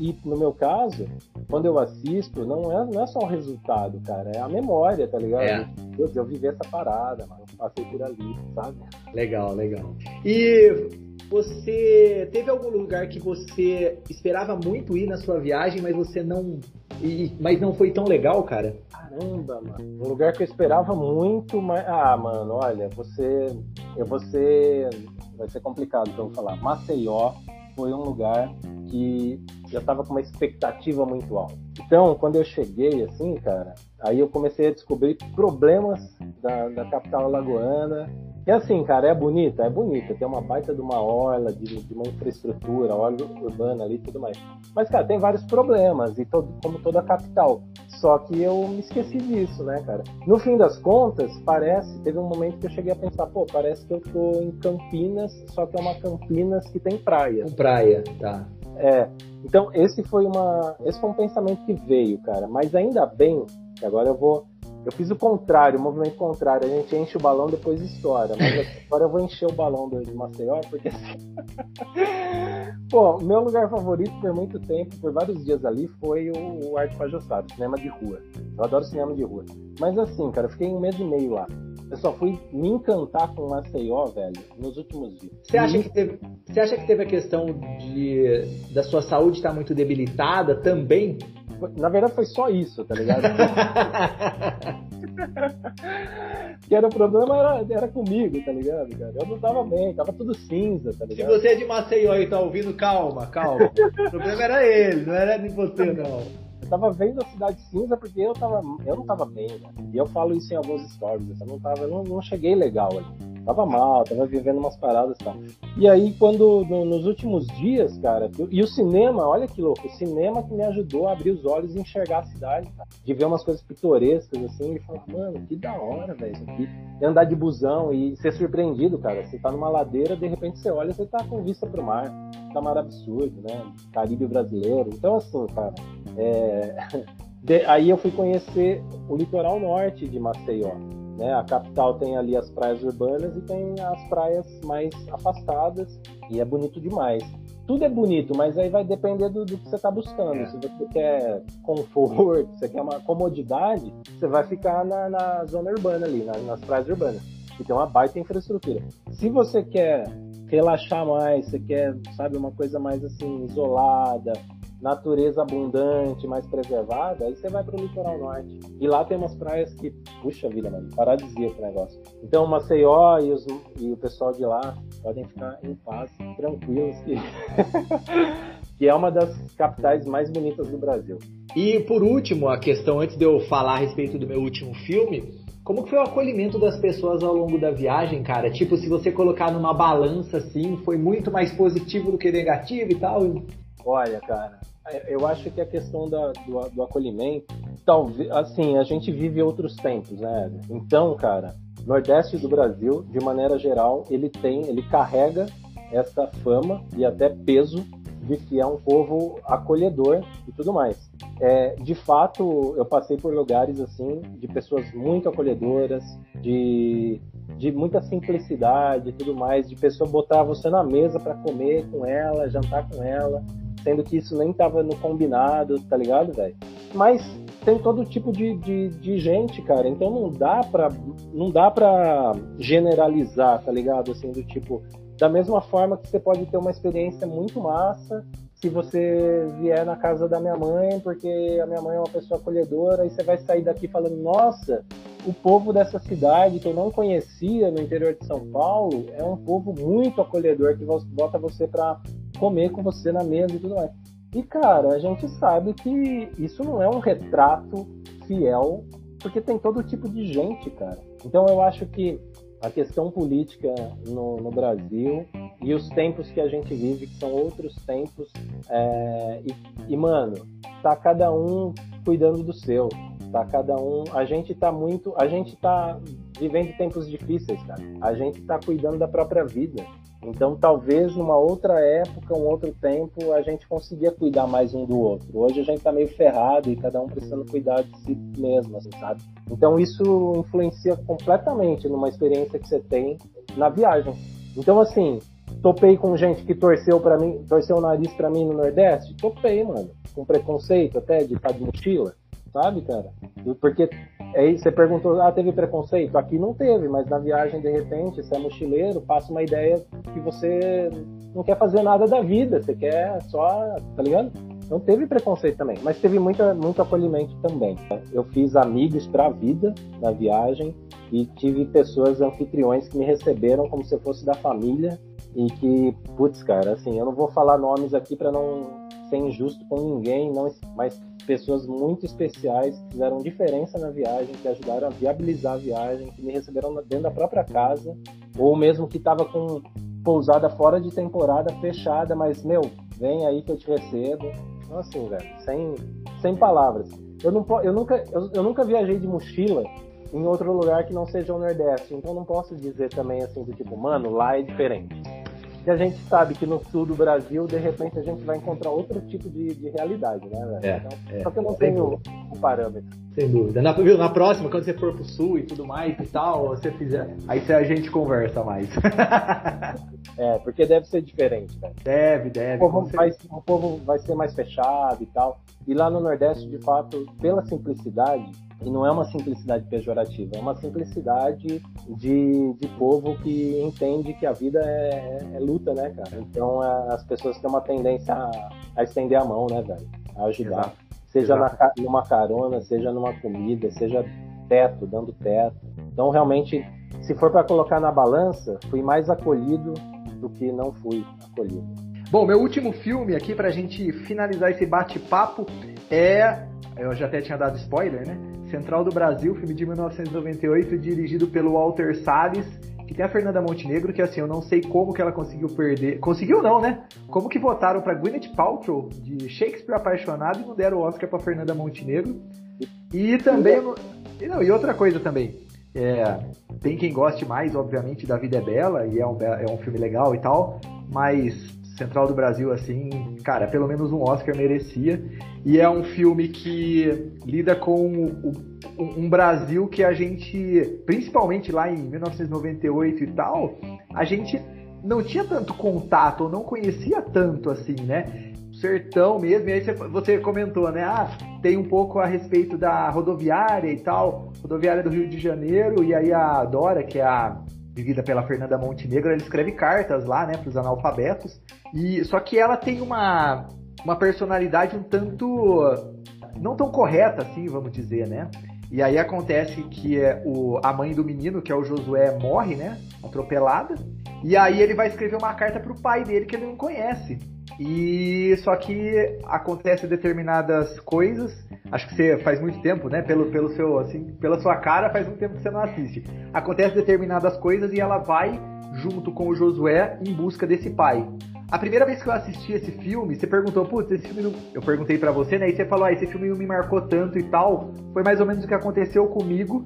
E no meu caso, quando eu assisto, não é, não é só o resultado, cara, é a memória, tá ligado? É. Eu, eu vivi essa parada, mano, passei por ali, sabe? Legal, legal. E você teve algum lugar que você esperava muito ir na sua viagem, mas você não e, mas não foi tão legal, cara? Caramba, mano. Um lugar que eu esperava muito, mas. Ah, mano, olha, você. Eu vou ser. Vai ser complicado pra eu falar. Maceió foi um lugar que eu tava com uma expectativa muito alta. Então, quando eu cheguei, assim, cara, aí eu comecei a descobrir problemas da, da capital alagoana e assim, cara, é bonita, é bonita. Tem uma baita de uma orla, de, de uma infraestrutura, orla urbana ali e tudo mais. Mas, cara, tem vários problemas, e todo, como toda capital. Só que eu me esqueci disso, né, cara? No fim das contas, parece, teve um momento que eu cheguei a pensar, pô, parece que eu tô em Campinas, só que é uma Campinas que tem praia. Com praia, tá. É. Então, esse foi uma. Esse foi um pensamento que veio, cara. Mas ainda bem, que agora eu vou eu fiz o contrário, o movimento contrário. A gente enche o balão, depois estoura. Mas agora eu vou encher o balão do, Maceió, porque assim. Pô, meu lugar favorito por muito tempo, por vários dias ali, foi o, o Arte Pajossado, cinema de rua. Eu adoro cinema de rua. Mas assim, cara, eu fiquei um mês e meio lá. Eu só fui me encantar com Maceió, velho, nos últimos dias. Você acha, que teve, você acha que teve a questão de da sua saúde estar muito debilitada também? Na verdade foi só isso, tá ligado? que era o problema era, era comigo, tá ligado, cara? Eu não tava bem, tava tudo cinza, tá ligado? Se você é de Maceió e tá ouvindo, calma, calma. o problema era ele, não era de você, não. Eu tava vendo a cidade cinza porque eu tava. Eu não tava bem, né? E eu falo isso em alguns stories. Eu não tava, eu não, não cheguei legal ali tava mal, tava vivendo umas paradas e tal. E aí, quando, no, nos últimos dias, cara, e o cinema, olha que louco, o cinema que me ajudou a abrir os olhos e enxergar a cidade, cara, de ver umas coisas pitorescas, assim, e falar, mano, que da hora, velho, isso aqui. E andar de busão e ser surpreendido, cara. Você tá numa ladeira, de repente você olha, você tá com vista pro mar. Tá mar absurdo, né? Caribe brasileiro. Então, assim, cara, é... de... aí eu fui conhecer o litoral norte de Maceió né? A capital tem ali as praias urbanas e tem as praias mais afastadas e é bonito demais. Tudo é bonito, mas aí vai depender do, do que você está buscando. É. Se você quer conforto, se você quer uma comodidade, você vai ficar na, na zona urbana ali, na, nas praias urbanas, que tem uma baita infraestrutura. Se você quer relaxar mais, você quer, sabe, uma coisa mais assim, isolada, natureza abundante, mais preservada, aí você vai para o litoral norte. E lá tem umas praias que, puxa vida, mano, paradisíaco o negócio. Então, Maceió e, os, e o pessoal de lá podem ficar em paz, tranquilos, que, que é uma das capitais mais bonitas do Brasil. E por último, a questão antes de eu falar a respeito do meu último filme, como foi o acolhimento das pessoas ao longo da viagem, cara? Tipo, se você colocar numa balança assim, foi muito mais positivo do que negativo e tal? Olha, cara, eu acho que a questão da, do, do, acolhimento, talvez, assim, a gente vive outros tempos, né? Então, cara, Nordeste do Brasil, de maneira geral, ele tem, ele carrega essa fama e até peso de que é um povo acolhedor e tudo mais. É, de fato, eu passei por lugares assim de pessoas muito acolhedoras, de, de muita simplicidade e tudo mais, de pessoa botar você na mesa para comer com ela, jantar com ela, sendo que isso nem estava no combinado, tá ligado, velho? Mas tem todo tipo de, de, de, gente, cara. Então não dá pra não dá para generalizar, tá ligado? Assim do tipo da mesma forma que você pode ter uma experiência muito massa se você vier na casa da minha mãe, porque a minha mãe é uma pessoa acolhedora, e você vai sair daqui falando: nossa, o povo dessa cidade que eu não conhecia no interior de São Paulo é um povo muito acolhedor que bota você para comer com você na mesa e tudo mais. E cara, a gente sabe que isso não é um retrato fiel, porque tem todo tipo de gente, cara. Então eu acho que a questão política no, no, Brasil e os tempos que a gente vive, que são outros tempos. É, e, e, mano, tá cada um cuidando do seu. Tá cada um. A gente tá muito. A gente tá vivendo tempos difíceis, cara. A gente tá cuidando da própria vida. Então, talvez numa outra época, um outro tempo, a gente conseguia cuidar mais um do outro. Hoje a gente está meio ferrado e cada um precisando cuidar de si mesmo, assim, sabe? Então, isso influencia completamente numa experiência que você tem na viagem. Então, assim, topei com gente que torceu para mim, torceu o nariz para mim no Nordeste? Topei, mano. Com preconceito até de estar de mochila, sabe, cara? Porque Aí você perguntou, ah, teve preconceito? Aqui não teve, mas na viagem, de repente, você é mochileiro, passa uma ideia que você não quer fazer nada da vida, você quer só, tá ligado? Não teve preconceito também, mas teve muita, muito acolhimento também. Eu fiz amigos para a vida na viagem e tive pessoas anfitriões que me receberam como se eu fosse da família e que, putz, cara, assim, eu não vou falar nomes aqui para não ser injusto com ninguém, não, mas pessoas muito especiais que fizeram diferença na viagem, que ajudaram a viabilizar a viagem, que me receberam dentro da própria casa, ou mesmo que estava com pousada fora de temporada fechada, mas meu, vem aí que eu te recebo. Então assim, velho, sem, sem palavras. Eu, não, eu, nunca, eu, eu nunca viajei de mochila em outro lugar que não seja o Nordeste, então não posso dizer também assim do tipo, mano, lá é diferente. E a gente sabe que no sul do Brasil, de repente, a gente vai encontrar outro tipo de, de realidade, né? É, então, é, só que eu não tenho o parâmetro. Sem dúvida. Na, viu, na próxima, quando você for pro sul e tudo mais e tal, você fizer. Aí a gente conversa mais. é, porque deve ser diferente, né? Deve, deve. O povo, vai, o povo vai ser mais fechado e tal. E lá no Nordeste, de fato, pela simplicidade, e não é uma simplicidade pejorativa, é uma simplicidade de, de povo que entende que a vida é, é, é luta, né, cara? Então é, as pessoas têm uma tendência a, a, estender a mão, né, velho? A ajudar. Exato. Seja Exato. Na, numa carona, seja numa comida, seja teto, dando teto. Então realmente, se for para colocar na balança, fui mais acolhido do que não fui acolhido. Bom, meu último filme aqui pra gente finalizar esse bate-papo é. Eu já até tinha dado spoiler, né? Central do Brasil, filme de 1998, dirigido pelo Walter Salles, que tem a Fernanda Montenegro, que assim, eu não sei como que ela conseguiu perder. Conseguiu não, né? Como que votaram para Gwyneth Paltrow de Shakespeare Apaixonado e não deram o Oscar para Fernanda Montenegro. E também. E, não, e outra coisa também. É, tem quem goste mais, obviamente, da Vida é Bela, e é um, é um filme legal e tal, mas Central do Brasil, assim, cara, pelo menos um Oscar merecia. E é um filme que lida com um Brasil que a gente, principalmente lá em 1998 e tal, a gente não tinha tanto contato, ou não conhecia tanto assim, né? sertão mesmo, e aí você comentou, né? Ah, tem um pouco a respeito da rodoviária e tal, rodoviária do Rio de Janeiro, e aí a Dora, que é a vivida pela Fernanda Montenegro, ela escreve cartas lá, né, para os analfabetos. E só que ela tem uma uma personalidade um tanto não tão correta assim, vamos dizer, né? E aí acontece que é o, a mãe do menino, que é o Josué, morre, né? Atropelada. E aí ele vai escrever uma carta pro pai dele que ele não conhece. E só que acontece determinadas coisas. Acho que você faz muito tempo, né? Pelo, pelo seu, assim, pela sua cara, faz muito tempo que você não assiste. Acontece determinadas coisas e ela vai junto com o Josué em busca desse pai. A primeira vez que eu assisti esse filme, você perguntou, putz, esse filme não... Eu perguntei para você, né? E você falou, ah, esse filme não me marcou tanto e tal. Foi mais ou menos o que aconteceu comigo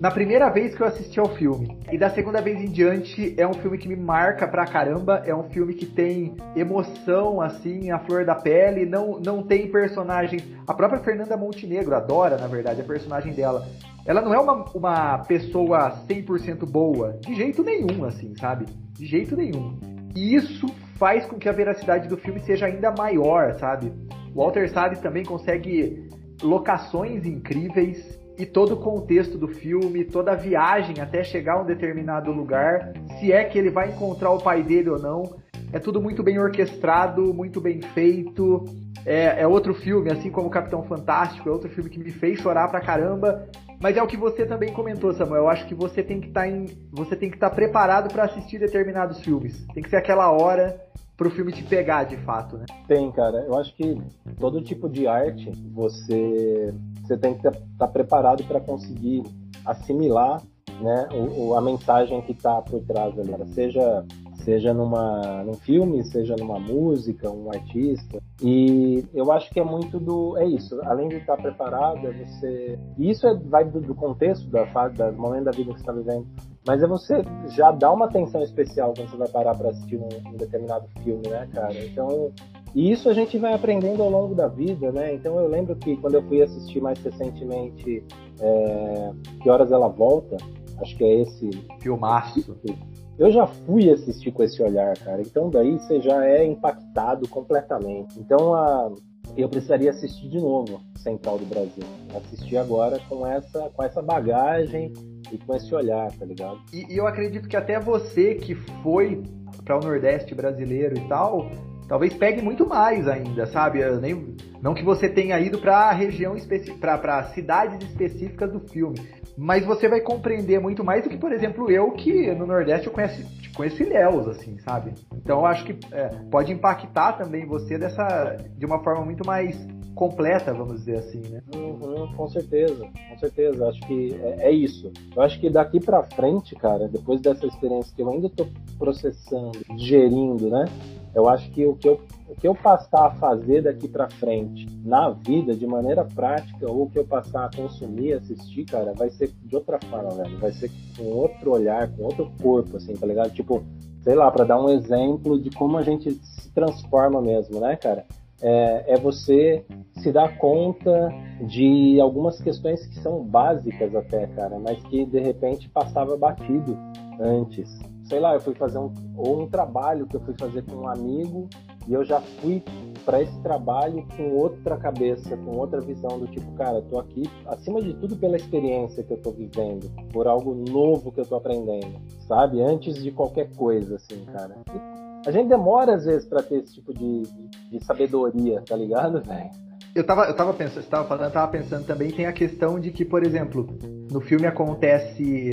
na primeira vez que eu assisti ao filme. E da segunda vez em diante é um filme que me marca pra caramba, é um filme que tem emoção assim, a flor da pele, não não tem personagens. A própria Fernanda Montenegro adora, na verdade, a personagem dela. Ela não é uma, uma pessoa 100% boa, de jeito nenhum, assim, sabe? De jeito nenhum. E isso faz com que a veracidade do filme seja ainda maior, sabe? Walter Salles também consegue locações incríveis e todo o contexto do filme, toda a viagem até chegar a um determinado lugar, se é que ele vai encontrar o pai dele ou não. É tudo muito bem orquestrado, muito bem feito. É, é outro filme, assim como Capitão Fantástico, é outro filme que me fez chorar pra caramba. Mas é o que você também comentou, Samuel. Eu acho que você tem que tá estar tá preparado para assistir determinados filmes. Tem que ser aquela hora pro filme te pegar de fato, né? Tem, cara. Eu acho que todo tipo de arte você você tem que estar tá preparado para conseguir assimilar né, o, a mensagem que está por trás ali, seja seja numa num filme, seja numa música, um artista. E eu acho que é muito do é isso. Além de estar preparado, é você e isso é, vai do, do contexto da fase, do momento da vida que você está vivendo. Mas é você já dar uma atenção especial quando você vai parar para assistir um, um, determinado filme, né, cara? Então, e isso a gente vai aprendendo ao longo da vida, né? Então eu lembro que quando eu fui assistir mais recentemente é, Que Horas Ela Volta, acho que é esse filmaço. Eu já fui assistir com esse olhar, cara. Então daí você já é impactado completamente. Então a, eu precisaria assistir de novo Central do Brasil. Assistir agora com essa, com essa bagagem e com esse olhar, tá ligado? E, e eu acredito que até você que foi para o Nordeste brasileiro e tal, talvez pegue muito mais ainda, sabe? Nem, não que você tenha ido para região específica, para cidades específicas do filme, mas você vai compreender muito mais do que, por exemplo, eu que no Nordeste eu conheço, conheço Ilhéus, assim, sabe? Então eu acho que é, pode impactar também você dessa de uma forma muito mais completa, vamos dizer assim, né? Uhum, com certeza, com certeza. Acho que é, é, isso. Eu acho que daqui para frente, cara, depois dessa experiência que eu ainda tô processando, digerindo, né? Eu acho que o que eu, que eu passar a fazer daqui para frente na vida, de maneira prática, ou que eu passar a consumir, assistir, cara, vai ser de outra forma, velho. Vai ser com outro olhar, com outro corpo, assim, tá ligado? Tipo, sei lá, para dar um exemplo de como a gente se transforma mesmo, né, cara? é, é você se dar conta de algumas questões que são básicas até, cara, mas que de repente passava batido antes. Sei lá, eu fui fazer um, ou um trabalho que eu fui fazer com um amigo e eu já fui para esse trabalho com outra cabeça, com outra visão do tipo, cara, tô aqui acima de tudo pela experiência que eu tô vivendo, por algo novo que eu tô aprendendo, sabe? Antes de qualquer coisa, assim, cara. E a gente demora às vezes para ter esse tipo de, de, de sabedoria, tá ligado, velho? Eu tava, eu tava pensando, você tava falando, tava pensando também, tem a questão de que, por exemplo, no filme acontece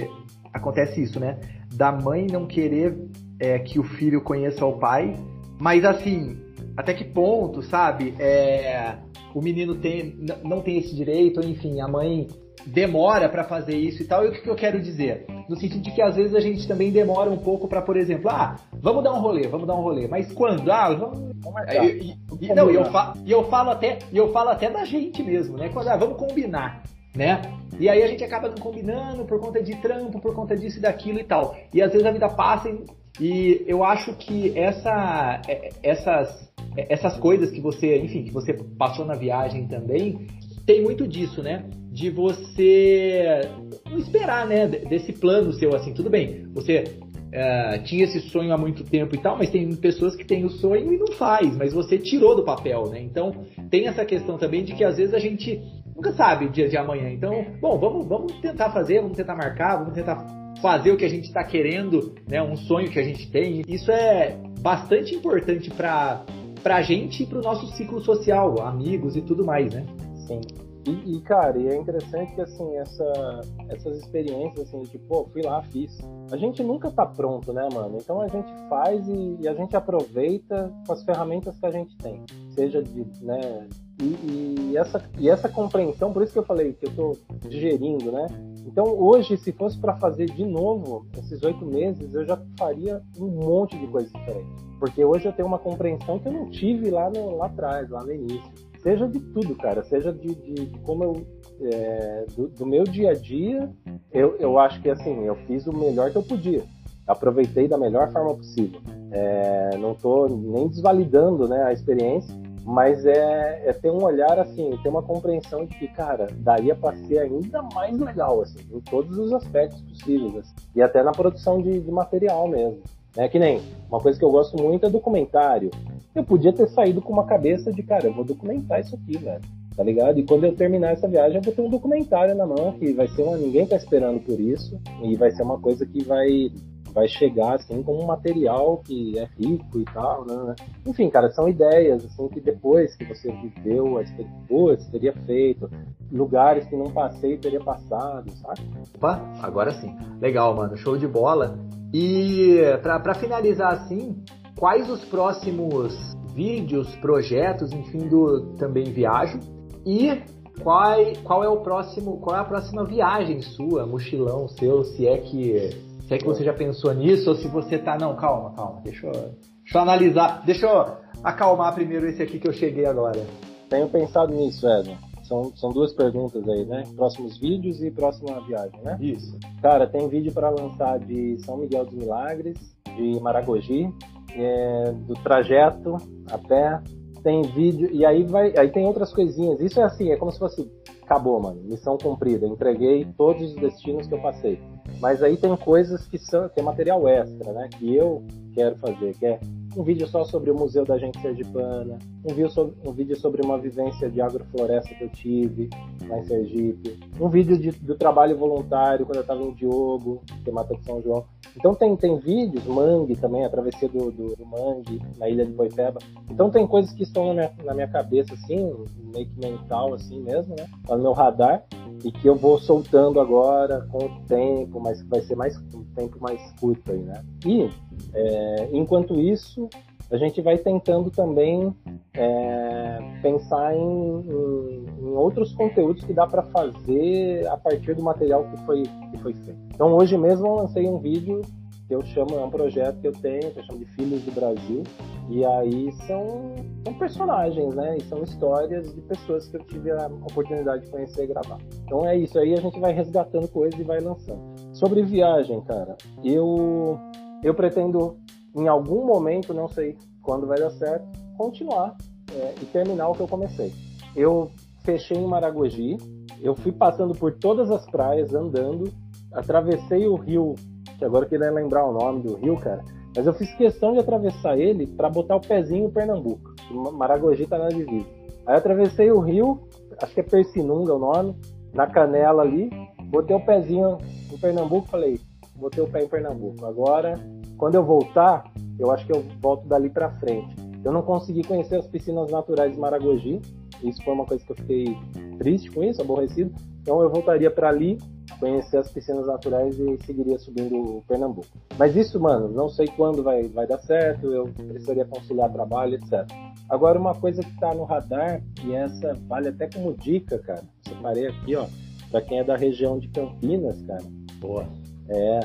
acontece isso, né? Da mãe não querer é, que o filho conheça o pai, mas assim, até que ponto, sabe? É, o menino tem, não tem esse direito, enfim, a mãe demora para fazer isso e tal. E o que, eu quero dizer? No sentido de que às vezes a gente também demora um pouco para, por exemplo, ah, vamos dar um rolê, vamos dar um rolê. Mas quando? Ah, vamos. E, e, não, e eu, fa, e eu falo até, e eu falo até da gente mesmo, né? Quando ah, vamos combinar, né? E aí a gente acaba não combinando por conta de trampo, por conta disso e daquilo e tal. E às vezes a vida passa e, e eu acho que essa, é, essas, essas coisas que você, enfim, que você passou na viagem também, tem muito disso, né? De você não esperar, né? Desse plano seu, assim, tudo bem. Você uh, tinha esse sonho há muito tempo e tal, mas tem pessoas que têm o sonho e não faz, mas você tirou do papel, né? Então tem essa questão também de que às vezes a gente nunca sabe o dia de amanhã. Então, bom, vamos, vamos tentar fazer, vamos tentar marcar, vamos tentar fazer o que a gente está querendo, né? Um sonho que a gente tem. Isso é bastante importante para pra gente e pro nosso ciclo social, amigos e tudo mais, né? Sim. E, e, cara, e é interessante que assim, essa, essas experiências, assim, tipo, pô, fui lá, fiz. A gente nunca tá pronto, né, mano? Então a gente faz e, e a gente aproveita com as ferramentas que a gente tem. Seja de, né, e, e, essa, e essa compreensão, por isso que eu falei que eu tô digerindo, né? Então hoje, se fosse para fazer de novo esses oito meses, eu já faria um monte de coisas diferentes. Porque hoje eu tenho uma compreensão que eu não tive lá, no, lá atrás, lá no início seja de tudo, cara, seja de, de, de como eu. É, do, do, meu dia a dia, eu, eu acho que assim, eu fiz o melhor que eu podia. Aproveitei da melhor forma possível. É, não estou nem desvalidando né, a experiência, mas é, é, ter um olhar assim, ter uma compreensão de que, cara, daria para ser ainda mais legal, assim, em todos os aspectos possíveis, assim, e até na produção de, de material mesmo. Né? Que nem uma coisa que eu gosto muito é documentário. Eu podia ter saído com uma cabeça de, cara, eu vou documentar isso aqui, velho. Tá ligado? E quando eu terminar essa viagem, eu vou ter um documentário na mão que vai ser uma. Ninguém tá esperando por isso. E vai ser uma coisa que vai vai chegar assim como um material que é rico e tal, né? Enfim, cara, são ideias assim que depois que você viveu a experiência, teria feito, lugares que não passei teria passado, sabe? Opa, agora sim. Legal, mano, show de bola. E para finalizar assim, quais os próximos vídeos, projetos, enfim, do também viajo e qual, qual é o próximo, qual é a próxima viagem sua, mochilão seu, se é que se é que você já pensou nisso ou se você tá. Não, calma, calma. Deixa eu, deixa eu analisar. Deixa eu acalmar primeiro esse aqui que eu cheguei agora. Tenho pensado nisso, Edson. São, são duas perguntas aí, né? Próximos vídeos e próxima viagem, né? Isso. Cara, tem vídeo para lançar de São Miguel dos Milagres, de Maragogi, é, do trajeto a pé. Tem vídeo, e aí vai. Aí tem outras coisinhas. Isso é assim, é como se fosse. Acabou, mano. Missão cumprida. Entreguei todos os destinos que eu passei. Mas aí tem coisas que são é material extra, né? Que eu quero fazer, que é um vídeo só sobre o Museu da Gente Sergipana, um vídeo, sobre, um vídeo sobre uma vivência de agrofloresta que eu tive lá em Sergipe, um vídeo de, do trabalho voluntário quando eu estava em Diogo, que é Mata de São João. Então tem, tem vídeos, Mangue também, a travessia do, do, do Mangue, na ilha de Boipeba. Então tem coisas que estão na minha, na minha cabeça, assim, meio que mental, assim mesmo, né? Tá no meu radar e que eu vou soltando agora com o tempo, mas vai ser mais um tempo mais curto aí, né? E é, enquanto isso, a gente vai tentando também é, pensar em, em, em, outros conteúdos que dá para fazer a partir do material que foi, que foi feito. Então hoje mesmo eu lancei um vídeo que eu chamo, é um projeto que eu tenho, que eu chamo de Filhos do Brasil, e aí são, são personagens, né? E são histórias de pessoas que eu tive a oportunidade de conhecer e gravar. Então é isso, aí a gente vai resgatando coisas e vai lançando. Sobre viagem, cara, eu, eu pretendo, em algum momento, não sei quando vai dar certo, continuar é, e terminar o que eu comecei. Eu fechei em Maragogi, eu fui passando por todas as praias andando, atravessei o rio que agora eu queria lembrar o nome do rio, cara. Mas eu fiz questão de atravessar ele para botar o pezinho em Pernambuco. Maragogi tá na divisa. Aí atravessei o rio, acho que é Persinunga o nome, na canela ali, botei o pezinho em Pernambuco, falei, botei o pé em Pernambuco. Agora, quando eu voltar, eu acho que eu volto dali para frente. Eu não consegui conhecer as piscinas naturais de Maragogi, isso foi uma coisa que eu fiquei triste com isso, aborrecido. Então eu voltaria para ali conhecer as piscinas naturais e seguiria subindo o Pernambuco. Mas isso, mano, não sei quando vai, vai dar certo, eu precisaria conciliar trabalho, etc. Agora, uma coisa que tá no radar, e essa vale até como dica, cara, separei aqui, ó, pra quem é da região de Campinas, cara. Boa. É,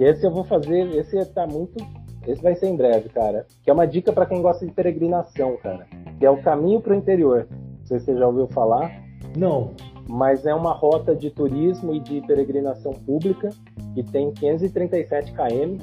esse eu vou fazer, esse tá muito esse vai ser em breve, cara. Que é uma dica para quem gosta de peregrinação, cara. Que é o caminho para o interior. Não sei se você já ouviu falar. Não mas é uma rota de turismo e de peregrinação pública que tem 537 km.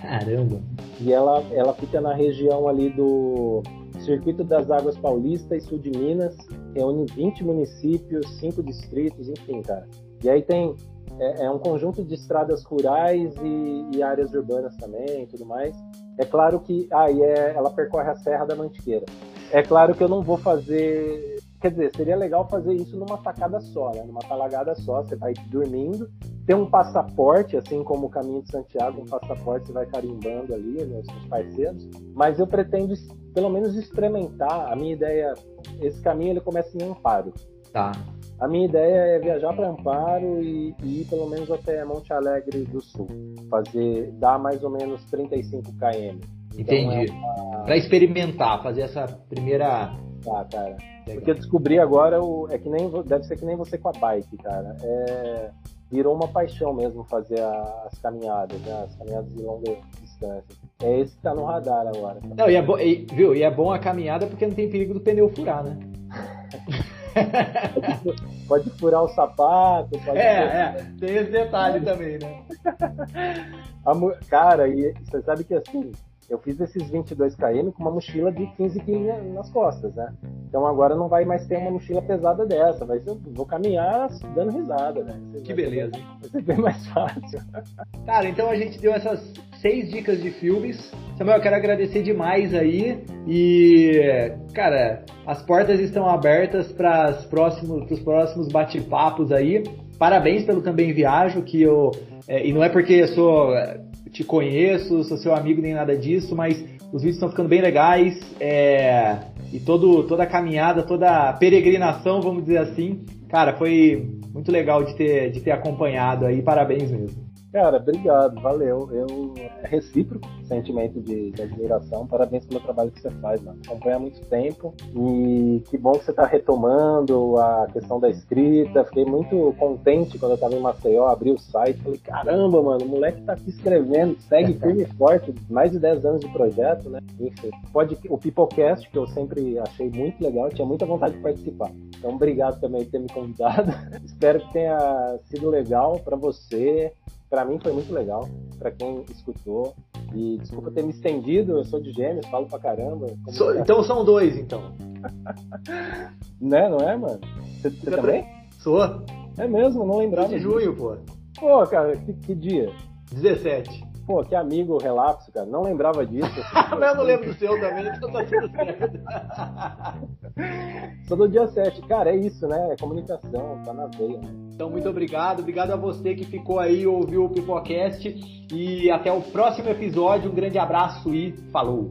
Caramba! E ela, ela fica na região ali do Circuito das Águas Paulista e Sul de Minas, reúne 20 municípios, 5 distritos, enfim, cara. E aí tem é, é um conjunto de estradas rurais e, e, áreas urbanas também, tudo mais. É claro que aí ah, é, ela percorre a Serra da Mantiqueira. É claro que eu não vou fazer Quer dizer, seria legal fazer isso numa tacada só, né? Numa talagada só, você vai dormindo, tem um passaporte, assim como o Caminho de Santiago, um passaporte você vai carimbando ali nos, nos parceiros, mas eu pretendo pelo menos experimentar, a minha ideia, esse caminho ele começa em Amparo. Tá. A minha ideia é viajar para Amparo e, e, ir pelo menos até Monte Alegre do Sul, fazer, dar mais ou menos 35 km. Entendi. Então, é uma... Para experimentar, fazer essa primeira Tá, cara. Legal. Porque eu descobri agora o, é que nem deve ser que nem você com a bike, cara. É, virou uma paixão mesmo fazer as caminhadas, né? As caminhadas de longa distância. É esse que tá no radar agora. Não, e é, bom, e, viu? E é bom a caminhada porque não tem perigo do pneu furar, né? pode, furar o sapato. Pode é, é, tem esse detalhe também, né? cara, e você sabe que assim, eu fiz esses 22 km com uma mochila de 15 kg nas costas, né? Então agora não vai mais ter uma mochila pesada dessa, vai ser, vou caminhar dando risada, né? que beleza. vai ser bem mais fácil. Cara, então a gente deu essas seis dicas de filmes. Samuel, eu quero agradecer demais aí e, cara, as portas estão abertas para os próximos, próximos bate-papos aí. Parabéns pelo Também Viajo, que eu... É, e não é porque eu sou te conheço, sou seu amigo nem nada disso, mas os vídeos estão ficando bem legais é, e todo, toda a caminhada, toda a peregrinação, vamos dizer assim, cara, foi muito legal de ter, de ter acompanhado aí, parabéns mesmo. Cara, obrigado, valeu. Eu é recíproco sentimento de, de, admiração. Parabéns pelo trabalho que você faz, mano. Acompanha há muito tempo e que bom que você está retomando a questão da escrita. Fiquei muito contente quando eu estava em Maceió, abri o site, falei, caramba, mano, o moleque tá aqui escrevendo, segue firme e forte, mais de 10 anos de projeto, né? Enfim, pode o Peoplecast, que eu sempre achei muito legal, tinha muita vontade de participar. Então, obrigado também por ter me convidado. Espero que tenha sido legal para você, para mim foi muito legal, para quem escutou. E desculpa ter me estendido, eu sou de gêmeos, falo pra caramba. So, então são dois, então. né, não é, mano? Você, você também? Sou. É mesmo, não lembrava. De junho, pô. Pô, cara, que, que dia? 17. Pô, que amigo relapso, cara. Não lembrava disso. Mas eu não lembro do seu também, então tá tudo certo. Sou do dia 7. Cara, é isso, né? É comunicação, tá na veia. Né? Então, muito obrigado. Obrigado a você que ficou aí, ouviu o Pipocast. E até o próximo episódio. Um grande abraço e falou!